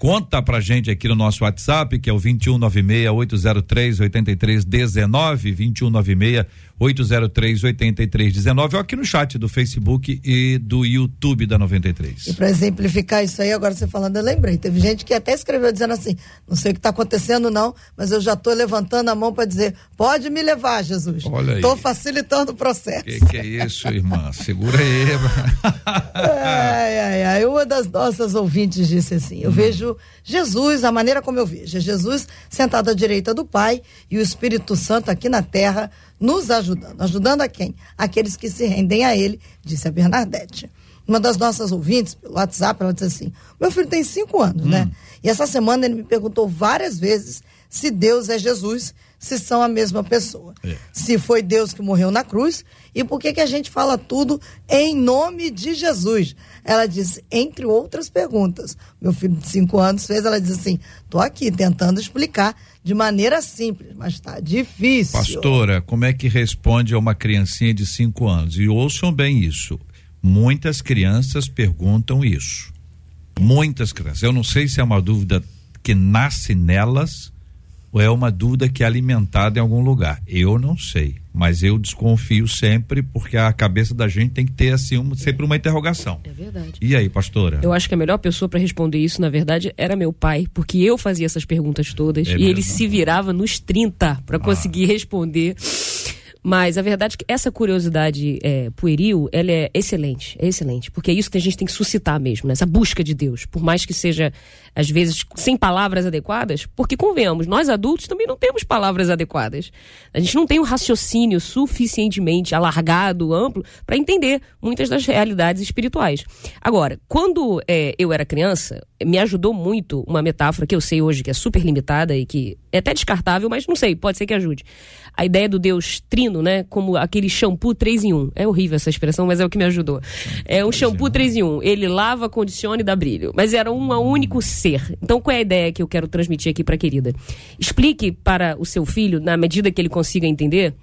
Conta pra gente aqui no nosso WhatsApp, que é o 2196-803-8319, 2196-803-8319, ou aqui no chat do Facebook e do YouTube da 93. E para exemplificar isso aí, agora você falando, eu lembrei. Teve gente que até escreveu dizendo assim: não sei o que está acontecendo, não, mas eu já estou levantando a mão para dizer: pode me levar, Jesus. Olha aí. Estou facilitando o processo. Que que é isso, irmã? Segura aí. ai, ai, ai. Uma das nossas ouvintes disse assim: eu hum. vejo Jesus, a maneira como eu vejo, é Jesus sentado à direita do Pai e o Espírito Santo aqui na terra nos ajudando. Ajudando a quem? Aqueles que se rendem a Ele, disse a Bernadette. Uma das nossas ouvintes, pelo WhatsApp, ela disse assim: Meu filho tem cinco anos, né? hum. né? E essa semana ele me perguntou várias vezes se Deus é Jesus, se são a mesma pessoa. É. Se foi Deus que morreu na cruz e por que que a gente fala tudo em nome de Jesus? Ela disse, entre outras perguntas. Meu filho de cinco anos fez, ela disse assim, tô aqui tentando explicar de maneira simples, mas está difícil. Pastora, como é que responde a uma criancinha de cinco anos? E ouçam bem isso. Muitas crianças perguntam isso. Muitas crianças. Eu não sei se é uma dúvida que nasce nelas ou é uma dúvida que é alimentada em algum lugar? Eu não sei, mas eu desconfio sempre porque a cabeça da gente tem que ter assim um, sempre uma interrogação. É verdade. E aí, pastora? Eu acho que a melhor pessoa para responder isso, na verdade, era meu pai, porque eu fazia essas perguntas todas é e mesmo? ele se virava nos 30 para ah. conseguir responder mas a verdade é que essa curiosidade é, pueril, ela é excelente, é excelente, porque é isso que a gente tem que suscitar mesmo, né? essa busca de Deus, por mais que seja, às vezes, sem palavras adequadas, porque convenhamos, nós adultos também não temos palavras adequadas. A gente não tem um raciocínio suficientemente alargado, amplo, para entender muitas das realidades espirituais. Agora, quando é, eu era criança, me ajudou muito uma metáfora que eu sei hoje que é super limitada e que é até descartável, mas não sei, pode ser que ajude. A ideia do Deus trino, né? Como aquele shampoo 3 em 1. É horrível essa expressão, mas é o que me ajudou. É um shampoo 3 em 1. Ele lava, condiciona e dá brilho. Mas era um único ser. Então, qual é a ideia que eu quero transmitir aqui para a querida? Explique para o seu filho, na medida que ele consiga entender,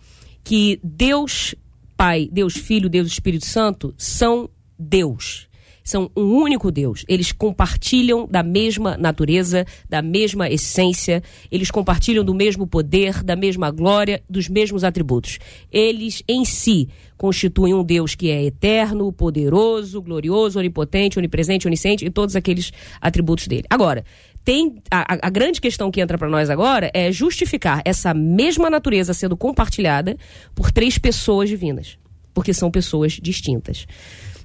que Deus Pai, Deus Filho, Deus Espírito Santo são Deus são um único Deus. Eles compartilham da mesma natureza, da mesma essência, eles compartilham do mesmo poder, da mesma glória, dos mesmos atributos. Eles em si constituem um Deus que é eterno, poderoso, glorioso, onipotente, onipresente, onisciente e todos aqueles atributos dele. Agora, tem a, a grande questão que entra para nós agora é justificar essa mesma natureza sendo compartilhada por três pessoas divinas, porque são pessoas distintas.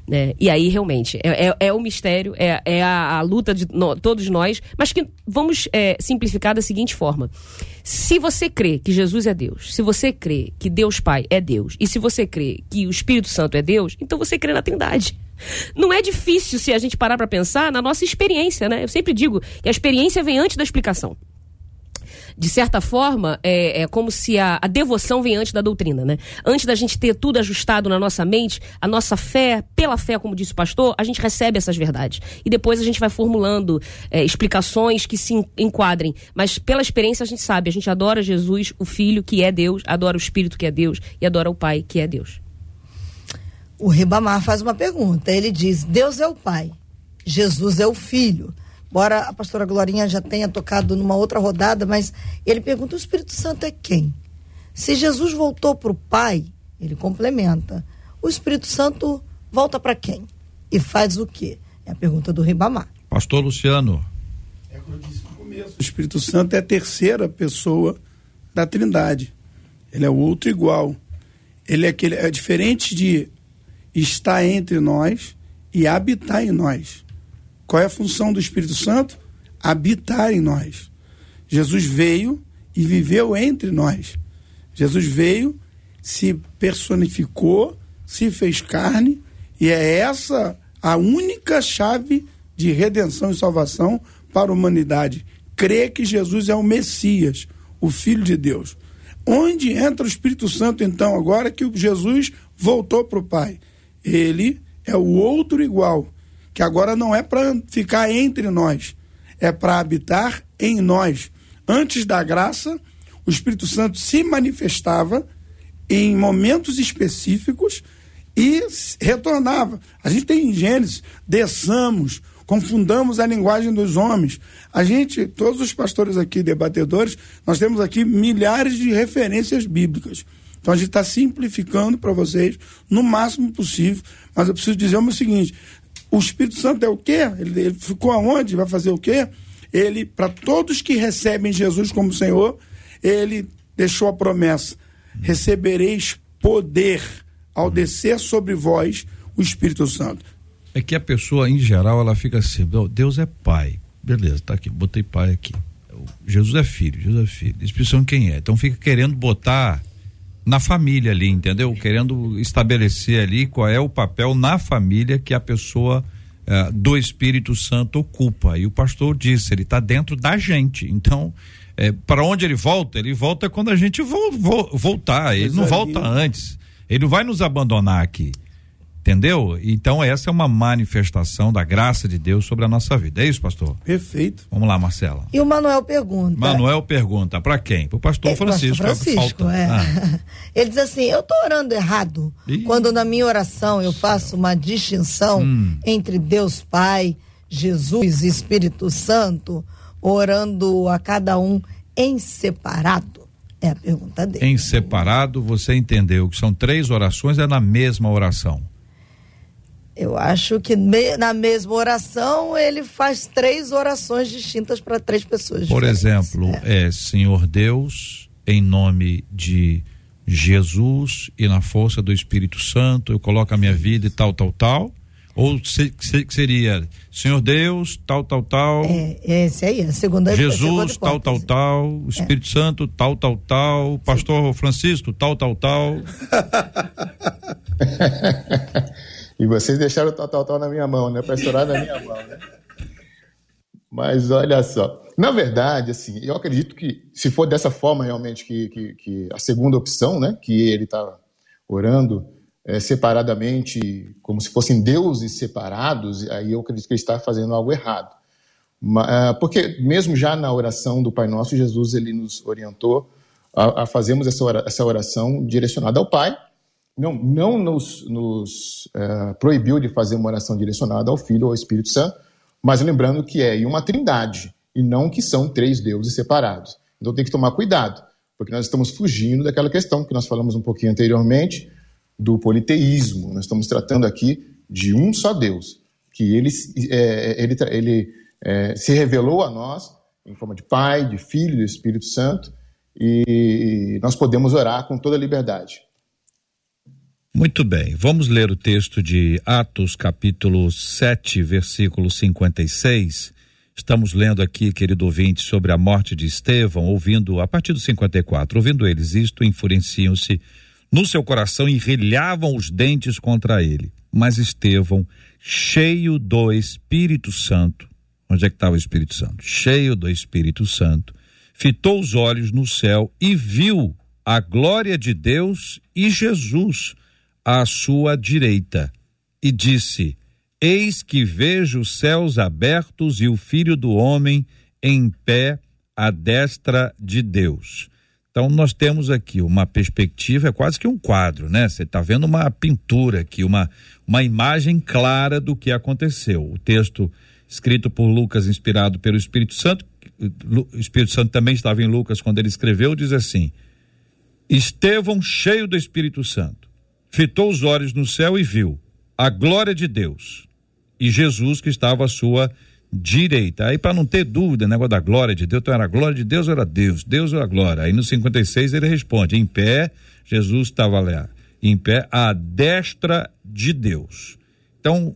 Né? E aí, realmente, é, é, é o mistério, é, é a, a, luta de no, todos nós, mas que vamos é, simplificar da seguinte forma. Se você crê que Jesus é Deus, se você crê que Deus Pai é Deus, e se você crê que o Espírito Santo é Deus, então você crê na Trindade. Não é difícil se a gente parar para pensar na nossa experiência, né? Eu sempre digo que a experiência vem antes da explicação de certa forma, é, é como se a, a, devoção vem antes da doutrina, né? Antes da gente ter tudo ajustado na nossa mente, a nossa fé, pela fé, como disse o pastor, a gente recebe essas verdades. E depois a gente vai formulando é, explicações que se enquadrem. Mas pela experiência a gente sabe, a gente adora Jesus, o Filho, que é Deus, adora o Espírito, que é Deus, e adora o Pai, que é Deus. O Ribamar faz uma pergunta. Ele diz: Deus é o Pai, Jesus é o Filho. Embora a pastora Glorinha já tenha tocado numa outra rodada, mas ele pergunta: o Espírito Santo é quem? Se Jesus voltou para o Pai, ele complementa. O Espírito Santo volta para quem? E faz o quê? É a pergunta do Ribamar. Pastor Luciano. É como eu disse no começo. O Espírito Santo é a terceira pessoa da Trindade. Ele é o outro igual. Ele é, aquele, é diferente de estar entre nós e habitar em nós. Qual é a função do Espírito Santo? Habitar em nós. Jesus veio e viveu entre nós. Jesus veio, se personificou, se fez carne, e é essa a única chave de redenção e salvação para a humanidade. Crer que Jesus é o Messias, o Filho de Deus. Onde entra o Espírito Santo, então, agora que Jesus voltou para o Pai? Ele é o outro igual, que agora não é para ficar entre nós, é para habitar em nós. Antes da graça, o Espírito Santo se manifestava em momentos específicos e retornava. A gente tem em Gênesis, desçamos, confundamos a linguagem dos homens. A gente, todos os pastores aqui, debatedores, nós temos aqui milhares de referências bíblicas. Então a gente está simplificando para vocês no máximo possível, mas eu preciso dizer o seguinte: o Espírito Santo é o quê? Ele, ele ficou aonde? Vai fazer o quê? Ele, para todos que recebem Jesus como Senhor, ele deixou a promessa: recebereis poder ao descer sobre vós o Espírito Santo. É que a pessoa, em geral, ela fica assim: Deus é Pai. beleza, tá aqui, botei pai aqui. Jesus é filho, Jesus é filho. Espírito Santo quem é? Então fica querendo botar na família ali, entendeu? Querendo estabelecer ali qual é o papel na família que a pessoa uh, do Espírito Santo ocupa. E o pastor disse, ele está dentro da gente. Então, é, para onde ele volta? Ele volta quando a gente vo, vo, voltar. Ele não volta antes. Ele não vai nos abandonar aqui. Entendeu? Então essa é uma manifestação da graça de Deus sobre a nossa vida. É isso, pastor? Perfeito. Vamos lá, Marcela. E o Manuel pergunta. Manuel pergunta, para quem? Para o pastor é, Francisco. Pastor Francisco, é. Ah. Ele diz assim: eu estou orando errado Ih. quando na minha oração eu faço uma distinção hum. entre Deus Pai, Jesus e Espírito Santo, orando a cada um em separado. É a pergunta dele. Em separado, você entendeu que são três orações, é na mesma oração. Eu acho que me, na mesma oração ele faz três orações distintas para três pessoas. Por diferentes. exemplo, é. é Senhor Deus, em nome de Jesus e na força do Espírito Santo, eu coloco a minha vida e tal, tal, tal. Ou se, se, seria Senhor Deus, tal, tal, tal. É, esse aí, a segunda Jesus, a segunda tal, tal, tal. É. Espírito é. Santo, tal, tal, tal. Pastor Sim. Francisco, tal, tal, tal. E vocês deixaram o tal, tal, tal na minha mão, né? Para estourar na minha mão, né? Mas olha só. Na verdade, assim, eu acredito que se for dessa forma realmente que, que, que a segunda opção, né? Que ele está orando é, separadamente, como se fossem deuses separados, aí eu acredito que ele está fazendo algo errado. Mas, porque mesmo já na oração do Pai Nosso, Jesus ele nos orientou a, a fazermos essa oração direcionada ao Pai, não, não nos, nos é, proibiu de fazer uma oração direcionada ao Filho ou ao Espírito Santo, mas lembrando que é uma trindade e não que são três deuses separados. Então tem que tomar cuidado, porque nós estamos fugindo daquela questão que nós falamos um pouquinho anteriormente do politeísmo. Nós estamos tratando aqui de um só Deus, que ele, é, ele, ele é, se revelou a nós em forma de Pai, de Filho do Espírito Santo, e nós podemos orar com toda liberdade. Muito bem, vamos ler o texto de Atos, capítulo 7, versículo 56. Estamos lendo aqui, querido ouvinte, sobre a morte de Estevão, ouvindo, a partir do 54, ouvindo eles isto, enfureciam-se no seu coração e rilhavam os dentes contra ele. Mas Estevão, cheio do Espírito Santo, onde é que estava o Espírito Santo? Cheio do Espírito Santo, fitou os olhos no céu e viu a glória de Deus e Jesus à sua direita, e disse: Eis que vejo os céus abertos e o filho do homem em pé à destra de Deus. Então nós temos aqui uma perspectiva, é quase que um quadro, né? Você está vendo uma pintura aqui, uma, uma imagem clara do que aconteceu. O texto escrito por Lucas, inspirado pelo Espírito Santo, o Espírito Santo também estava em Lucas quando ele escreveu, diz assim: Estevão cheio do Espírito Santo fitou os olhos no céu e viu a glória de Deus e Jesus que estava à sua direita. Aí, para não ter dúvida, negócio da glória de Deus, então era a glória de Deus ou era Deus? Deus ou a glória? Aí no 56 ele responde: em pé, Jesus estava lá, em pé, à destra de Deus. Então,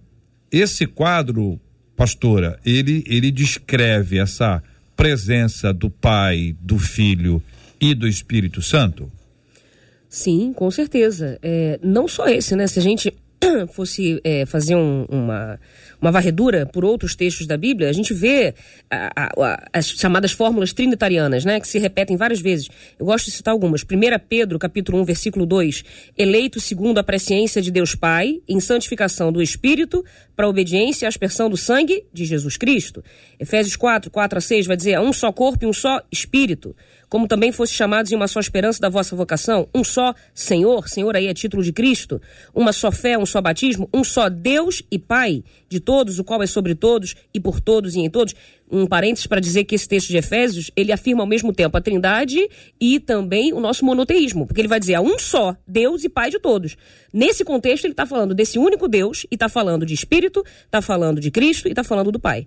esse quadro, pastora, ele, ele descreve essa presença do Pai, do Filho e do Espírito Santo? Sim, com certeza. É, não só esse, né? Se a gente fosse é, fazer um, uma, uma varredura por outros textos da Bíblia, a gente vê a, a, as chamadas fórmulas trinitarianas, né, que se repetem várias vezes. Eu gosto de citar algumas. 1 Pedro, capítulo 1, versículo 2, eleito segundo a presciência de Deus Pai, em santificação do Espírito, para obediência e aspersão do sangue de Jesus Cristo. Efésios 4, 4 a 6 vai dizer, um só corpo e um só Espírito como também fosse chamados em uma só esperança da vossa vocação, um só Senhor, Senhor aí é título de Cristo, uma só fé, um só batismo, um só Deus e Pai de todos, o qual é sobre todos e por todos e em todos um parênteses para dizer que esse texto de Efésios, ele afirma ao mesmo tempo a trindade e também o nosso monoteísmo, porque ele vai dizer a um só Deus e Pai de todos. Nesse contexto, ele está falando desse único Deus e está falando de Espírito, está falando de Cristo e está falando do Pai.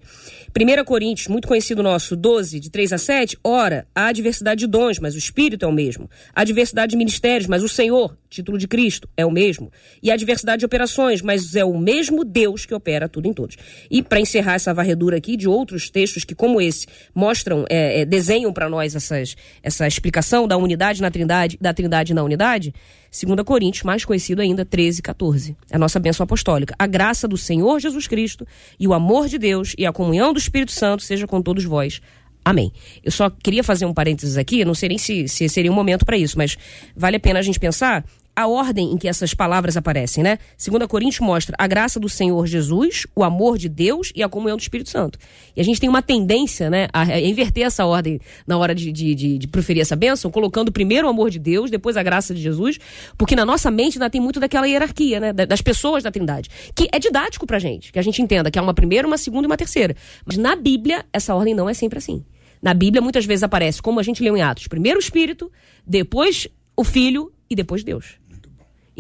1 Coríntios, muito conhecido nosso, 12, de 3 a 7, ora, há diversidade de dons, mas o Espírito é o mesmo. Há diversidade de ministérios, mas o Senhor, título de Cristo, é o mesmo. E há diversidade de operações, mas é o mesmo Deus que opera tudo em todos. E para encerrar essa varredura aqui de outros textos, textos que, como esse, mostram, é, é, desenham para nós essas, essa explicação da unidade na trindade, da trindade na unidade, 2 Coríntios, mais conhecido ainda, 13, 14. A nossa bênção apostólica. A graça do Senhor Jesus Cristo e o amor de Deus e a comunhão do Espírito Santo seja com todos vós. Amém. Eu só queria fazer um parênteses aqui, não sei nem se, se seria um momento para isso, mas vale a pena a gente pensar a ordem em que essas palavras aparecem, né? Segunda Coríntios mostra a graça do Senhor Jesus, o amor de Deus e a comunhão do Espírito Santo. E a gente tem uma tendência, né, a inverter essa ordem na hora de, de, de, de proferir essa bênção, colocando primeiro o amor de Deus, depois a graça de Jesus, porque na nossa mente ainda tem muito daquela hierarquia, né, das pessoas da Trindade, que é didático pra gente, que a gente entenda que é uma primeira, uma segunda e uma terceira. Mas na Bíblia, essa ordem não é sempre assim. Na Bíblia, muitas vezes aparece, como a gente leu em Atos, primeiro o Espírito, depois o Filho e depois Deus.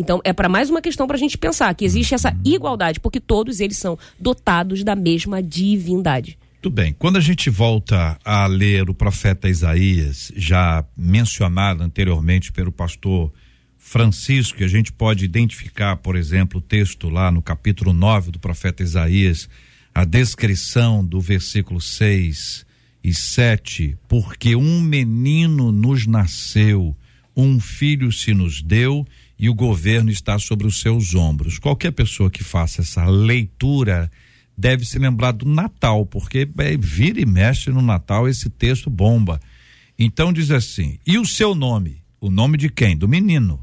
Então, é para mais uma questão para a gente pensar que existe essa igualdade, porque todos eles são dotados da mesma divindade. Tudo bem. Quando a gente volta a ler o profeta Isaías, já mencionado anteriormente pelo pastor Francisco, a gente pode identificar, por exemplo, o texto lá no capítulo 9 do profeta Isaías, a descrição do versículo 6 e 7, porque um menino nos nasceu, um filho se nos deu e o governo está sobre os seus ombros. Qualquer pessoa que faça essa leitura deve se lembrar do Natal, porque é, vira e mexe no Natal esse texto bomba. Então diz assim: e o seu nome? O nome de quem? Do menino.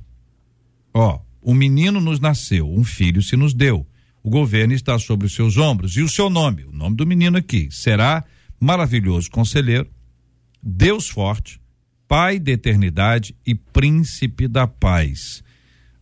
Ó, o menino nos nasceu, um filho se nos deu. O governo está sobre os seus ombros. E o seu nome? O nome do menino aqui será maravilhoso conselheiro, Deus forte, Pai da eternidade e príncipe da paz.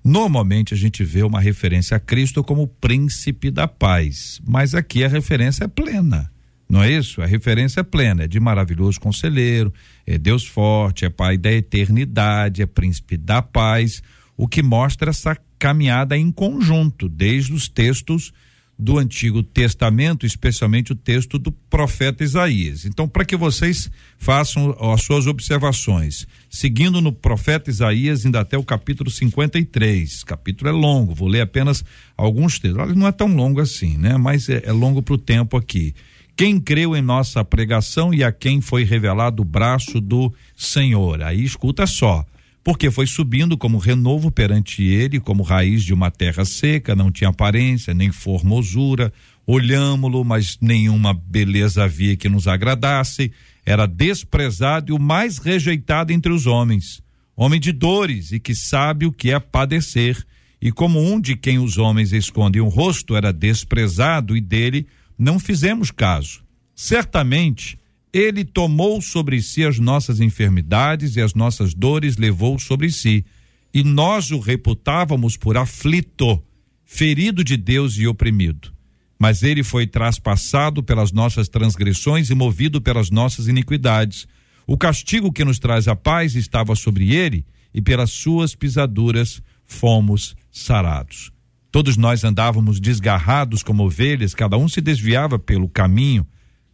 Normalmente a gente vê uma referência a Cristo como príncipe da paz, mas aqui a referência é plena. Não é isso? A referência é plena, é de maravilhoso conselheiro, é Deus forte, é Pai da eternidade, é príncipe da paz, o que mostra essa caminhada em conjunto, desde os textos do Antigo Testamento, especialmente o texto do profeta Isaías. Então, para que vocês façam as suas observações, seguindo no profeta Isaías, ainda até o capítulo 53. O capítulo é longo, vou ler apenas alguns textos. Não é tão longo assim, né? Mas é, é longo para o tempo aqui. Quem creu em nossa pregação e a quem foi revelado o braço do Senhor. Aí escuta só porque foi subindo como renovo perante ele, como raiz de uma terra seca, não tinha aparência, nem formosura. Olhámo-lo, mas nenhuma beleza havia que nos agradasse. Era desprezado e o mais rejeitado entre os homens. Homem de dores e que sabe o que é padecer. E como um de quem os homens escondem o rosto era desprezado e dele não fizemos caso. Certamente ele tomou sobre si as nossas enfermidades e as nossas dores levou sobre si. E nós o reputávamos por aflito, ferido de Deus e oprimido. Mas ele foi traspassado pelas nossas transgressões e movido pelas nossas iniquidades. O castigo que nos traz a paz estava sobre ele, e pelas suas pisaduras fomos sarados. Todos nós andávamos desgarrados como ovelhas, cada um se desviava pelo caminho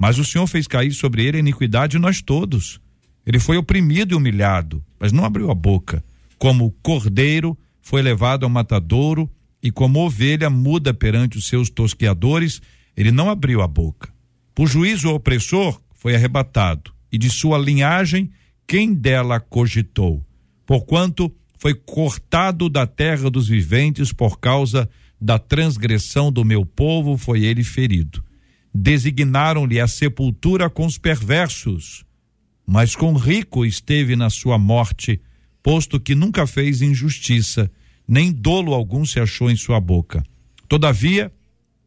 mas o Senhor fez cair sobre ele a iniquidade de nós todos. Ele foi oprimido e humilhado, mas não abriu a boca. Como cordeiro foi levado ao matadouro e como ovelha muda perante os seus tosqueadores, ele não abriu a boca. Por juízo o opressor foi arrebatado, e de sua linhagem quem dela cogitou? Porquanto foi cortado da terra dos viventes por causa da transgressão do meu povo, foi ele ferido designaram-lhe a sepultura com os perversos, mas com rico esteve na sua morte, posto que nunca fez injustiça, nem dolo algum se achou em sua boca. Todavia,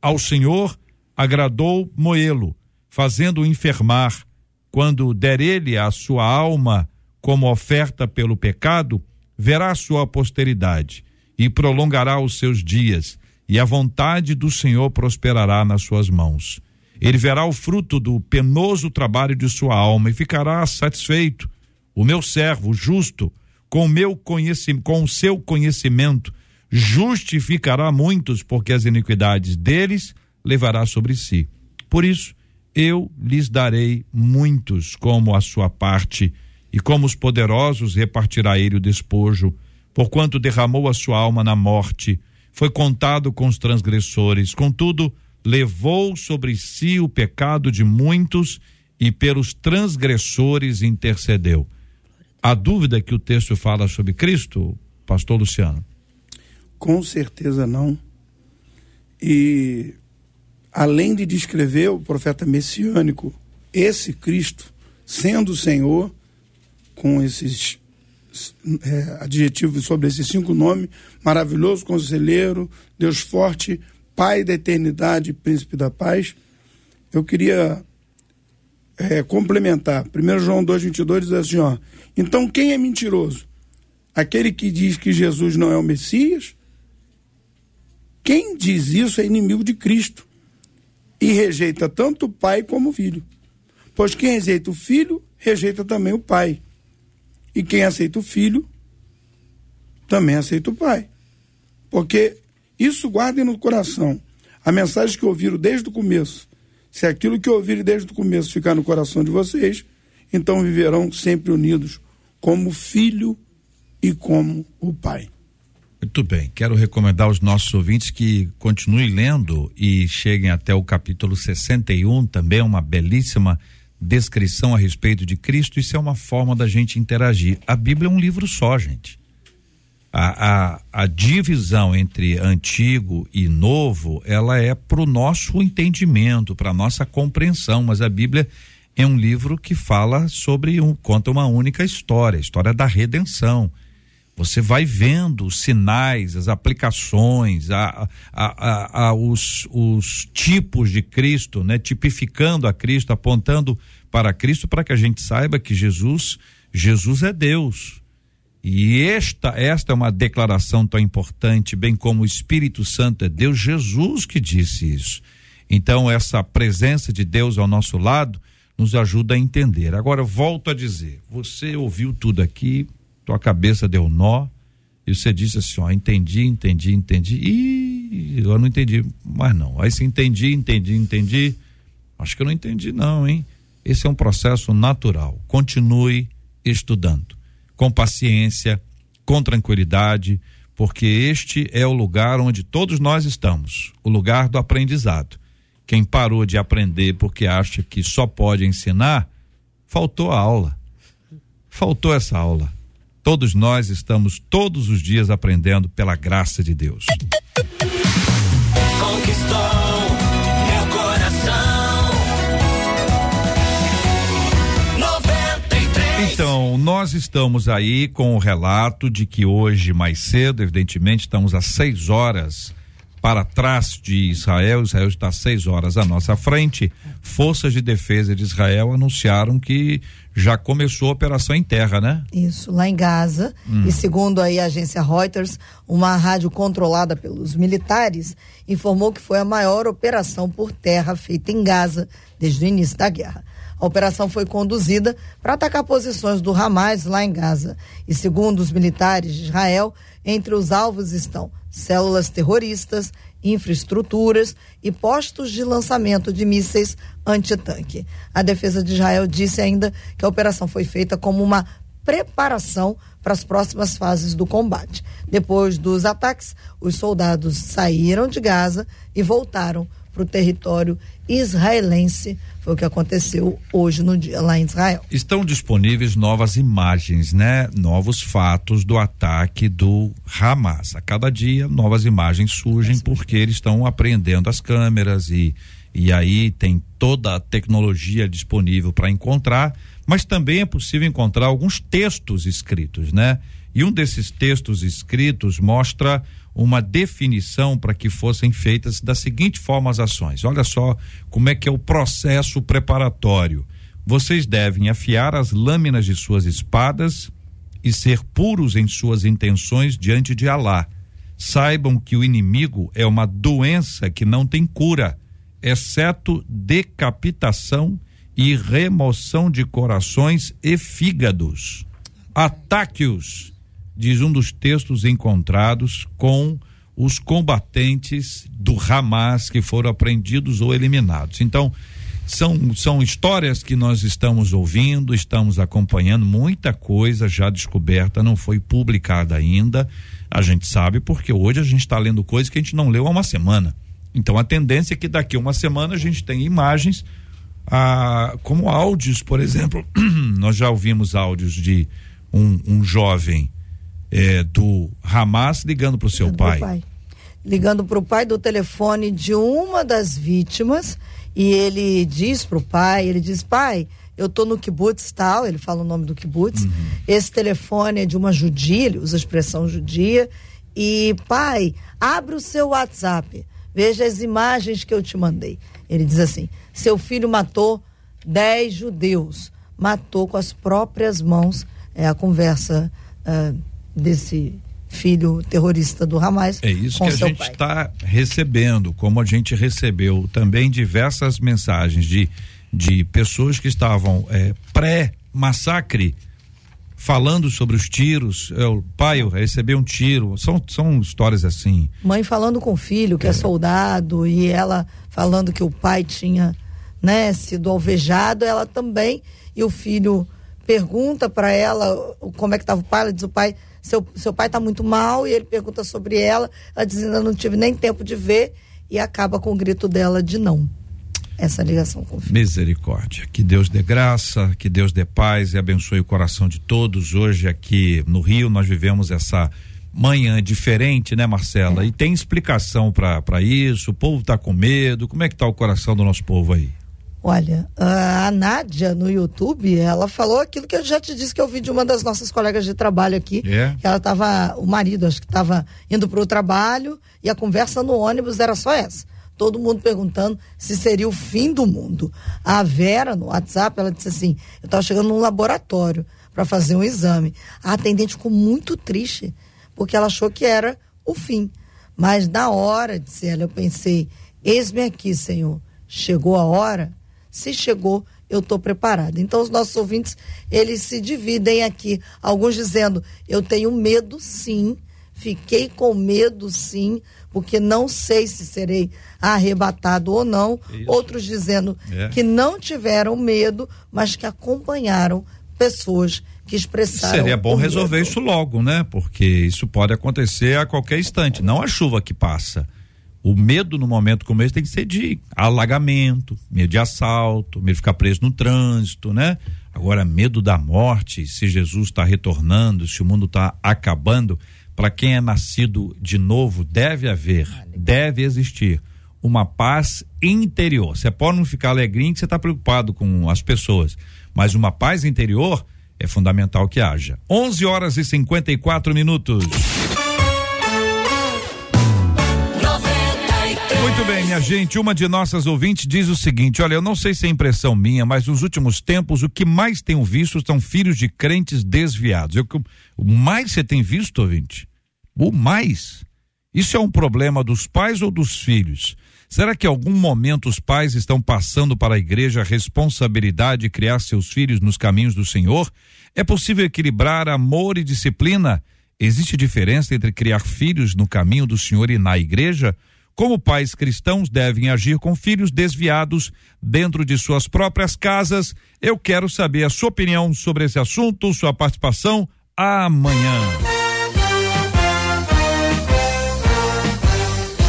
ao Senhor agradou moê-lo, fazendo-o enfermar. Quando der ele a sua alma como oferta pelo pecado, verá sua posteridade e prolongará os seus dias, e a vontade do Senhor prosperará nas suas mãos. Ele verá o fruto do penoso trabalho de sua alma e ficará satisfeito. O meu servo justo, com meu conhecimento, com o seu conhecimento, justificará muitos, porque as iniquidades deles levará sobre si. Por isso, eu lhes darei muitos como a sua parte, e como os poderosos repartirá ele o despojo, porquanto derramou a sua alma na morte, foi contado com os transgressores, contudo, levou sobre si o pecado de muitos e pelos transgressores intercedeu. A dúvida que o texto fala sobre Cristo, pastor Luciano? Com certeza não. E além de descrever o profeta messiânico, esse Cristo, sendo o Senhor, com esses é, adjetivos sobre esses cinco nomes, maravilhoso conselheiro, Deus forte, Pai da eternidade, Príncipe da paz, eu queria é, complementar. 1 João 2,22 diz assim: ó, então quem é mentiroso? Aquele que diz que Jesus não é o Messias? Quem diz isso é inimigo de Cristo e rejeita tanto o pai como o filho. Pois quem rejeita o filho, rejeita também o pai. E quem aceita o filho, também aceita o pai. Porque isso guardem no coração. A mensagem que ouviram desde o começo se aquilo que ouvirem desde o começo ficar no coração de vocês, então viverão sempre unidos como filho e como o pai. Muito bem, quero recomendar aos nossos ouvintes que continuem lendo e cheguem até o capítulo 61, também uma belíssima descrição a respeito de Cristo. Isso é uma forma da gente interagir. A Bíblia é um livro só, gente a, a, a divisão entre antigo e novo, ela é para o nosso entendimento, para nossa compreensão, mas a Bíblia é um livro que fala sobre um, conta uma única história, a história da redenção. Você vai vendo os sinais, as aplicações, a, a, a, os, os tipos de Cristo, né? tipificando a Cristo, apontando para Cristo, para que a gente saiba que Jesus, Jesus é Deus. E esta, esta é uma declaração tão importante, bem como o Espírito Santo é Deus, Jesus que disse isso. Então, essa presença de Deus ao nosso lado nos ajuda a entender. Agora, volto a dizer: você ouviu tudo aqui, tua cabeça deu nó, e você disse assim: ó, entendi, entendi, entendi. E eu não entendi mais não. Aí se entendi, entendi, entendi. Acho que eu não entendi, não, hein? Esse é um processo natural. Continue estudando com paciência, com tranquilidade, porque este é o lugar onde todos nós estamos o lugar do aprendizado. Quem parou de aprender porque acha que só pode ensinar, faltou a aula. Faltou essa aula. Todos nós estamos todos os dias aprendendo pela graça de Deus. Conquistou Nós estamos aí com o relato de que hoje, mais cedo, evidentemente, estamos às seis horas para trás de Israel. Israel está seis horas à nossa frente. Forças de defesa de Israel anunciaram que já começou a operação em terra, né? Isso, lá em Gaza. Hum. E segundo aí a agência Reuters, uma rádio controlada pelos militares informou que foi a maior operação por terra feita em Gaza desde o início da guerra. A operação foi conduzida para atacar posições do Hamas lá em Gaza. E segundo os militares de Israel, entre os alvos estão células terroristas, infraestruturas e postos de lançamento de mísseis antitanque. A defesa de Israel disse ainda que a operação foi feita como uma preparação para as próximas fases do combate. Depois dos ataques, os soldados saíram de Gaza e voltaram para o território israelense. Foi o que aconteceu hoje no dia lá em Israel. Estão disponíveis novas imagens, né? Novos fatos do ataque do Hamas. A cada dia novas imagens surgem porque eles estão apreendendo as câmeras e e aí tem toda a tecnologia disponível para encontrar, mas também é possível encontrar alguns textos escritos, né? E um desses textos escritos mostra uma definição para que fossem feitas da seguinte forma as ações. Olha só como é que é o processo preparatório. Vocês devem afiar as lâminas de suas espadas e ser puros em suas intenções diante de Alá. Saibam que o inimigo é uma doença que não tem cura, exceto decapitação e remoção de corações e fígados. Ataque-os diz um dos textos encontrados com os combatentes do Hamas que foram apreendidos ou eliminados. Então, são, são histórias que nós estamos ouvindo, estamos acompanhando, muita coisa já descoberta, não foi publicada ainda. A gente sabe porque hoje a gente está lendo coisas que a gente não leu há uma semana. Então a tendência é que daqui a uma semana a gente tenha imagens ah, como áudios, por exemplo, nós já ouvimos áudios de um, um jovem é, do Hamas ligando para o seu pai. pai. Ligando para o pai do telefone de uma das vítimas e ele diz para o pai, ele diz, pai, eu tô no kibutz tal, ele fala o nome do kibutz, uhum. esse telefone é de uma judia, ele usa a expressão judia, e pai, abre o seu WhatsApp, veja as imagens que eu te mandei. Ele diz assim, seu filho matou dez judeus, matou com as próprias mãos, é a conversa uh, desse filho terrorista do Hamas. É isso que a gente está recebendo, como a gente recebeu também diversas mensagens de, de pessoas que estavam é, pré-massacre falando sobre os tiros. Eu, pai, eu recebi um tiro. São, são histórias assim. Mãe falando com o filho que é. é soldado e ela falando que o pai tinha né, sido alvejado, ela também. E o filho pergunta para ela como é que estava o pai. Ela diz: o pai seu, seu pai está muito mal e ele pergunta sobre ela, ela diz, ainda não tive nem tempo de ver e acaba com o grito dela de não. Essa ligação com o filho. Misericórdia. Que Deus dê graça, que Deus dê paz e abençoe o coração de todos. Hoje aqui no Rio nós vivemos essa manhã diferente, né, Marcela? É. E tem explicação para isso? O povo está com medo? Como é que tá o coração do nosso povo aí? Olha, a Nádia no YouTube, ela falou aquilo que eu já te disse que eu vi de uma das nossas colegas de trabalho aqui. É. ela estava, o marido acho que estava indo para o trabalho e a conversa no ônibus era só essa. Todo mundo perguntando se seria o fim do mundo. A Vera, no WhatsApp, ela disse assim: eu estava chegando num laboratório para fazer um exame. A atendente ficou muito triste, porque ela achou que era o fim. Mas na hora, disse ela, eu pensei: eis-me aqui, Senhor. Chegou a hora se chegou, eu estou preparada. Então, os nossos ouvintes, eles se dividem aqui. Alguns dizendo, eu tenho medo sim, fiquei com medo sim, porque não sei se serei arrebatado ou não. Isso. Outros dizendo é. que não tiveram medo, mas que acompanharam pessoas que expressaram. Seria bom resolver medo. isso logo, né? Porque isso pode acontecer a qualquer instante, não a chuva que passa. O medo no momento como esse tem que ser de alagamento, medo de assalto, medo de ficar preso no trânsito, né? Agora, medo da morte, se Jesus está retornando, se o mundo está acabando, para quem é nascido de novo, deve haver, deve existir uma paz interior. Você pode não ficar alegrinho que você está preocupado com as pessoas, mas uma paz interior é fundamental que haja. 11 horas e 54 minutos. Muito bem, minha gente. Uma de nossas ouvintes diz o seguinte: olha, eu não sei se é impressão minha, mas nos últimos tempos o que mais tenho visto são filhos de crentes desviados. Eu, o mais você tem visto, ouvinte? O mais? Isso é um problema dos pais ou dos filhos? Será que em algum momento os pais estão passando para a igreja a responsabilidade de criar seus filhos nos caminhos do Senhor? É possível equilibrar amor e disciplina? Existe diferença entre criar filhos no caminho do Senhor e na igreja? Como pais cristãos devem agir com filhos desviados dentro de suas próprias casas? Eu quero saber a sua opinião sobre esse assunto, sua participação amanhã.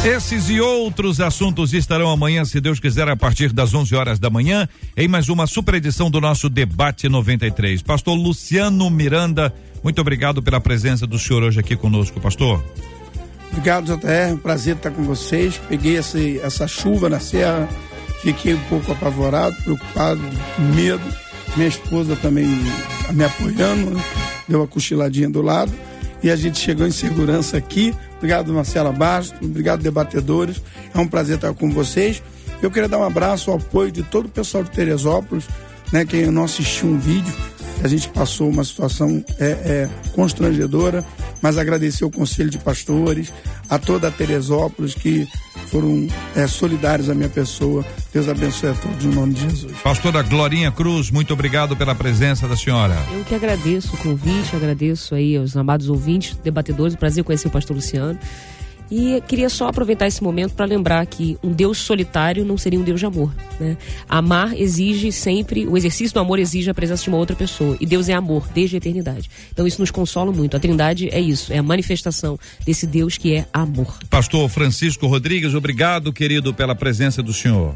Esses e outros assuntos estarão amanhã, se Deus quiser, a partir das 11 horas da manhã, em mais uma super edição do nosso Debate 93. Pastor Luciano Miranda, muito obrigado pela presença do senhor hoje aqui conosco, pastor. Obrigado, JR. Um prazer estar com vocês. Peguei essa, chuva na serra, fiquei um pouco apavorado, preocupado, medo. Minha esposa também me apoiando, né? deu uma cochiladinha do lado. E a gente chegou em segurança aqui. Obrigado, Marcela Bastos. Obrigado, debatedores. É um prazer estar com vocês. Eu queria dar um abraço ao apoio de todo o pessoal de Teresópolis, né? Quem não assistiu um vídeo, a gente passou uma situação é, é, constrangedora, mas agradecer ao Conselho de Pastores, a toda a Teresópolis que foram é, solidários à minha pessoa. Deus abençoe a todos no nome de Jesus. Pastora Glorinha Cruz, muito obrigado pela presença da senhora. Eu que agradeço o convite, agradeço aí aos amados ouvintes, debatedores, prazer conhecer o pastor Luciano. E queria só aproveitar esse momento para lembrar que um Deus solitário não seria um Deus de amor. Né? Amar exige sempre, o exercício do amor exige a presença de uma outra pessoa. E Deus é amor desde a eternidade. Então isso nos consola muito. A Trindade é isso, é a manifestação desse Deus que é amor. Pastor Francisco Rodrigues, obrigado, querido, pela presença do senhor.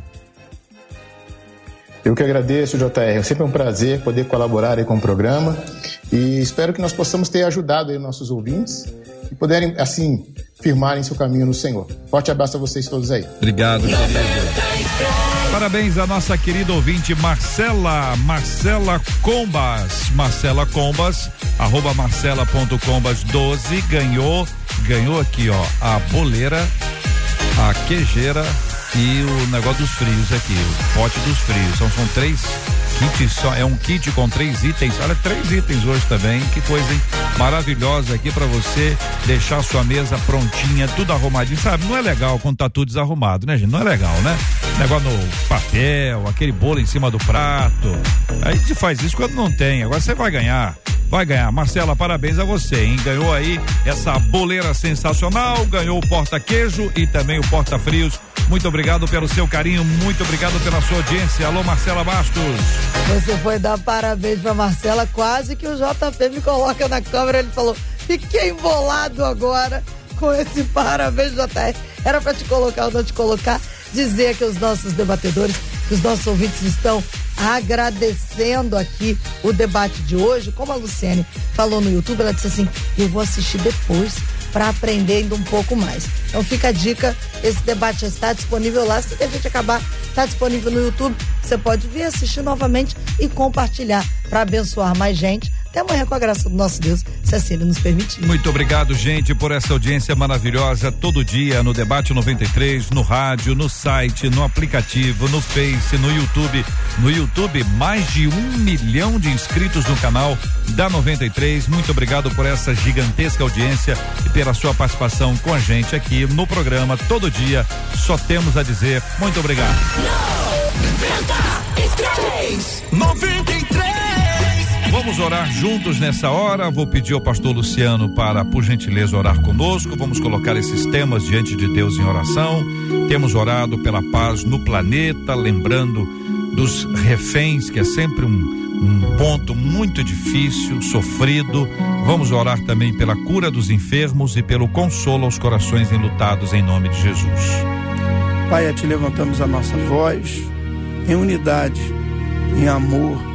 Eu que agradeço, JR. É sempre um prazer poder colaborar aí com o programa e espero que nós possamos ter ajudado aí nossos ouvintes e puderem, assim, firmarem seu caminho no Senhor. Forte abraço a vocês todos aí. Obrigado. Parabéns à nossa querida ouvinte Marcela, Marcela Combas, Marcela Combas, arroba marcela.combas12, ganhou, ganhou aqui ó, a boleira, a quejeira e o negócio dos frios aqui, o pote dos frios. São, são três kits, só, é um kit com três itens. Olha, três itens hoje também. Que coisa, hein? Maravilhosa aqui para você deixar sua mesa prontinha, tudo arrumadinho. Sabe, não é legal quando tá tudo desarrumado, né, gente? Não é legal, né? Negócio no papel, aquele bolo em cima do prato. Aí gente faz isso quando não tem. Agora você vai ganhar vai ganhar. Marcela, parabéns a você, hein? Ganhou aí essa boleira sensacional, ganhou o porta-queijo e também o porta-frios. Muito obrigado pelo seu carinho, muito obrigado pela sua audiência. Alô, Marcela Bastos. Você foi dar parabéns pra Marcela, quase que o JP me coloca na câmera. Ele falou: fiquei embolado agora com esse parabéns, JR. Era para te colocar ou não te colocar. Dizer que os nossos debatedores, que os nossos ouvintes estão agradecendo aqui o debate de hoje. Como a Luciene falou no YouTube, ela disse assim: eu vou assistir depois para aprender ainda um pouco mais. Então fica a dica, esse debate está disponível lá. Se a gente acabar, está disponível no YouTube. Você pode vir assistir novamente e compartilhar para abençoar mais gente até amanhã, com a graça do nosso Deus, se assim ele nos permitir. Muito obrigado, gente, por essa audiência maravilhosa todo dia no Debate 93, no rádio, no site, no aplicativo, no Face, no YouTube. No YouTube, mais de um milhão de inscritos no canal da 93. Muito obrigado por essa gigantesca audiência e pela sua participação com a gente aqui no programa todo dia. Só temos a dizer muito obrigado. 93! 93! Vamos orar juntos nessa hora. Vou pedir ao pastor Luciano para, por gentileza, orar conosco. Vamos colocar esses temas diante de Deus em oração. Temos orado pela paz no planeta, lembrando dos reféns, que é sempre um, um ponto muito difícil, sofrido. Vamos orar também pela cura dos enfermos e pelo consolo aos corações enlutados, em nome de Jesus. Pai, te levantamos a nossa voz em unidade, em amor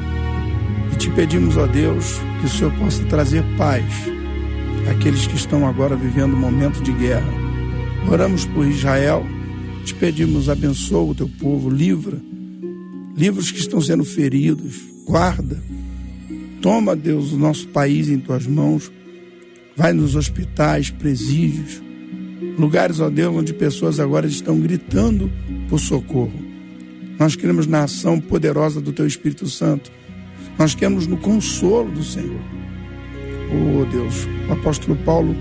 te pedimos, ó Deus, que o Senhor possa trazer paz àqueles que estão agora vivendo um momento de guerra. Oramos por Israel, te pedimos, abençoa o teu povo, livra, livros que estão sendo feridos, guarda. Toma, Deus, o nosso país em tuas mãos. Vai nos hospitais, presídios, lugares, ó Deus, onde pessoas agora estão gritando por socorro. Nós queremos na ação poderosa do teu Espírito Santo nós queremos no consolo do Senhor. Oh Deus, o apóstolo Paulo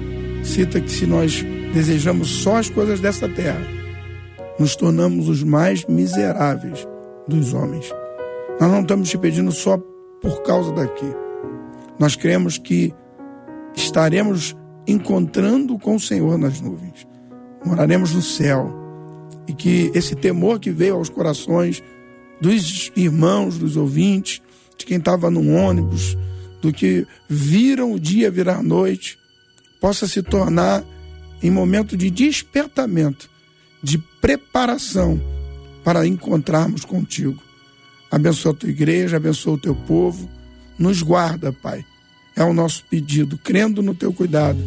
cita que se nós desejamos só as coisas dessa terra, nos tornamos os mais miseráveis dos homens. Nós não estamos te pedindo só por causa daqui. Nós cremos que estaremos encontrando com o Senhor nas nuvens. Moraremos no céu. E que esse temor que veio aos corações dos irmãos, dos ouvintes, de quem estava no ônibus, do que viram o dia virar noite, possa se tornar em momento de despertamento, de preparação para encontrarmos contigo. Abençoa a tua igreja, abençoa o teu povo, nos guarda, Pai. É o nosso pedido, crendo no teu cuidado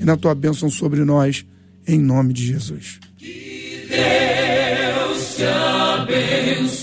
e na tua bênção sobre nós, em nome de Jesus. Que Deus te abençoe.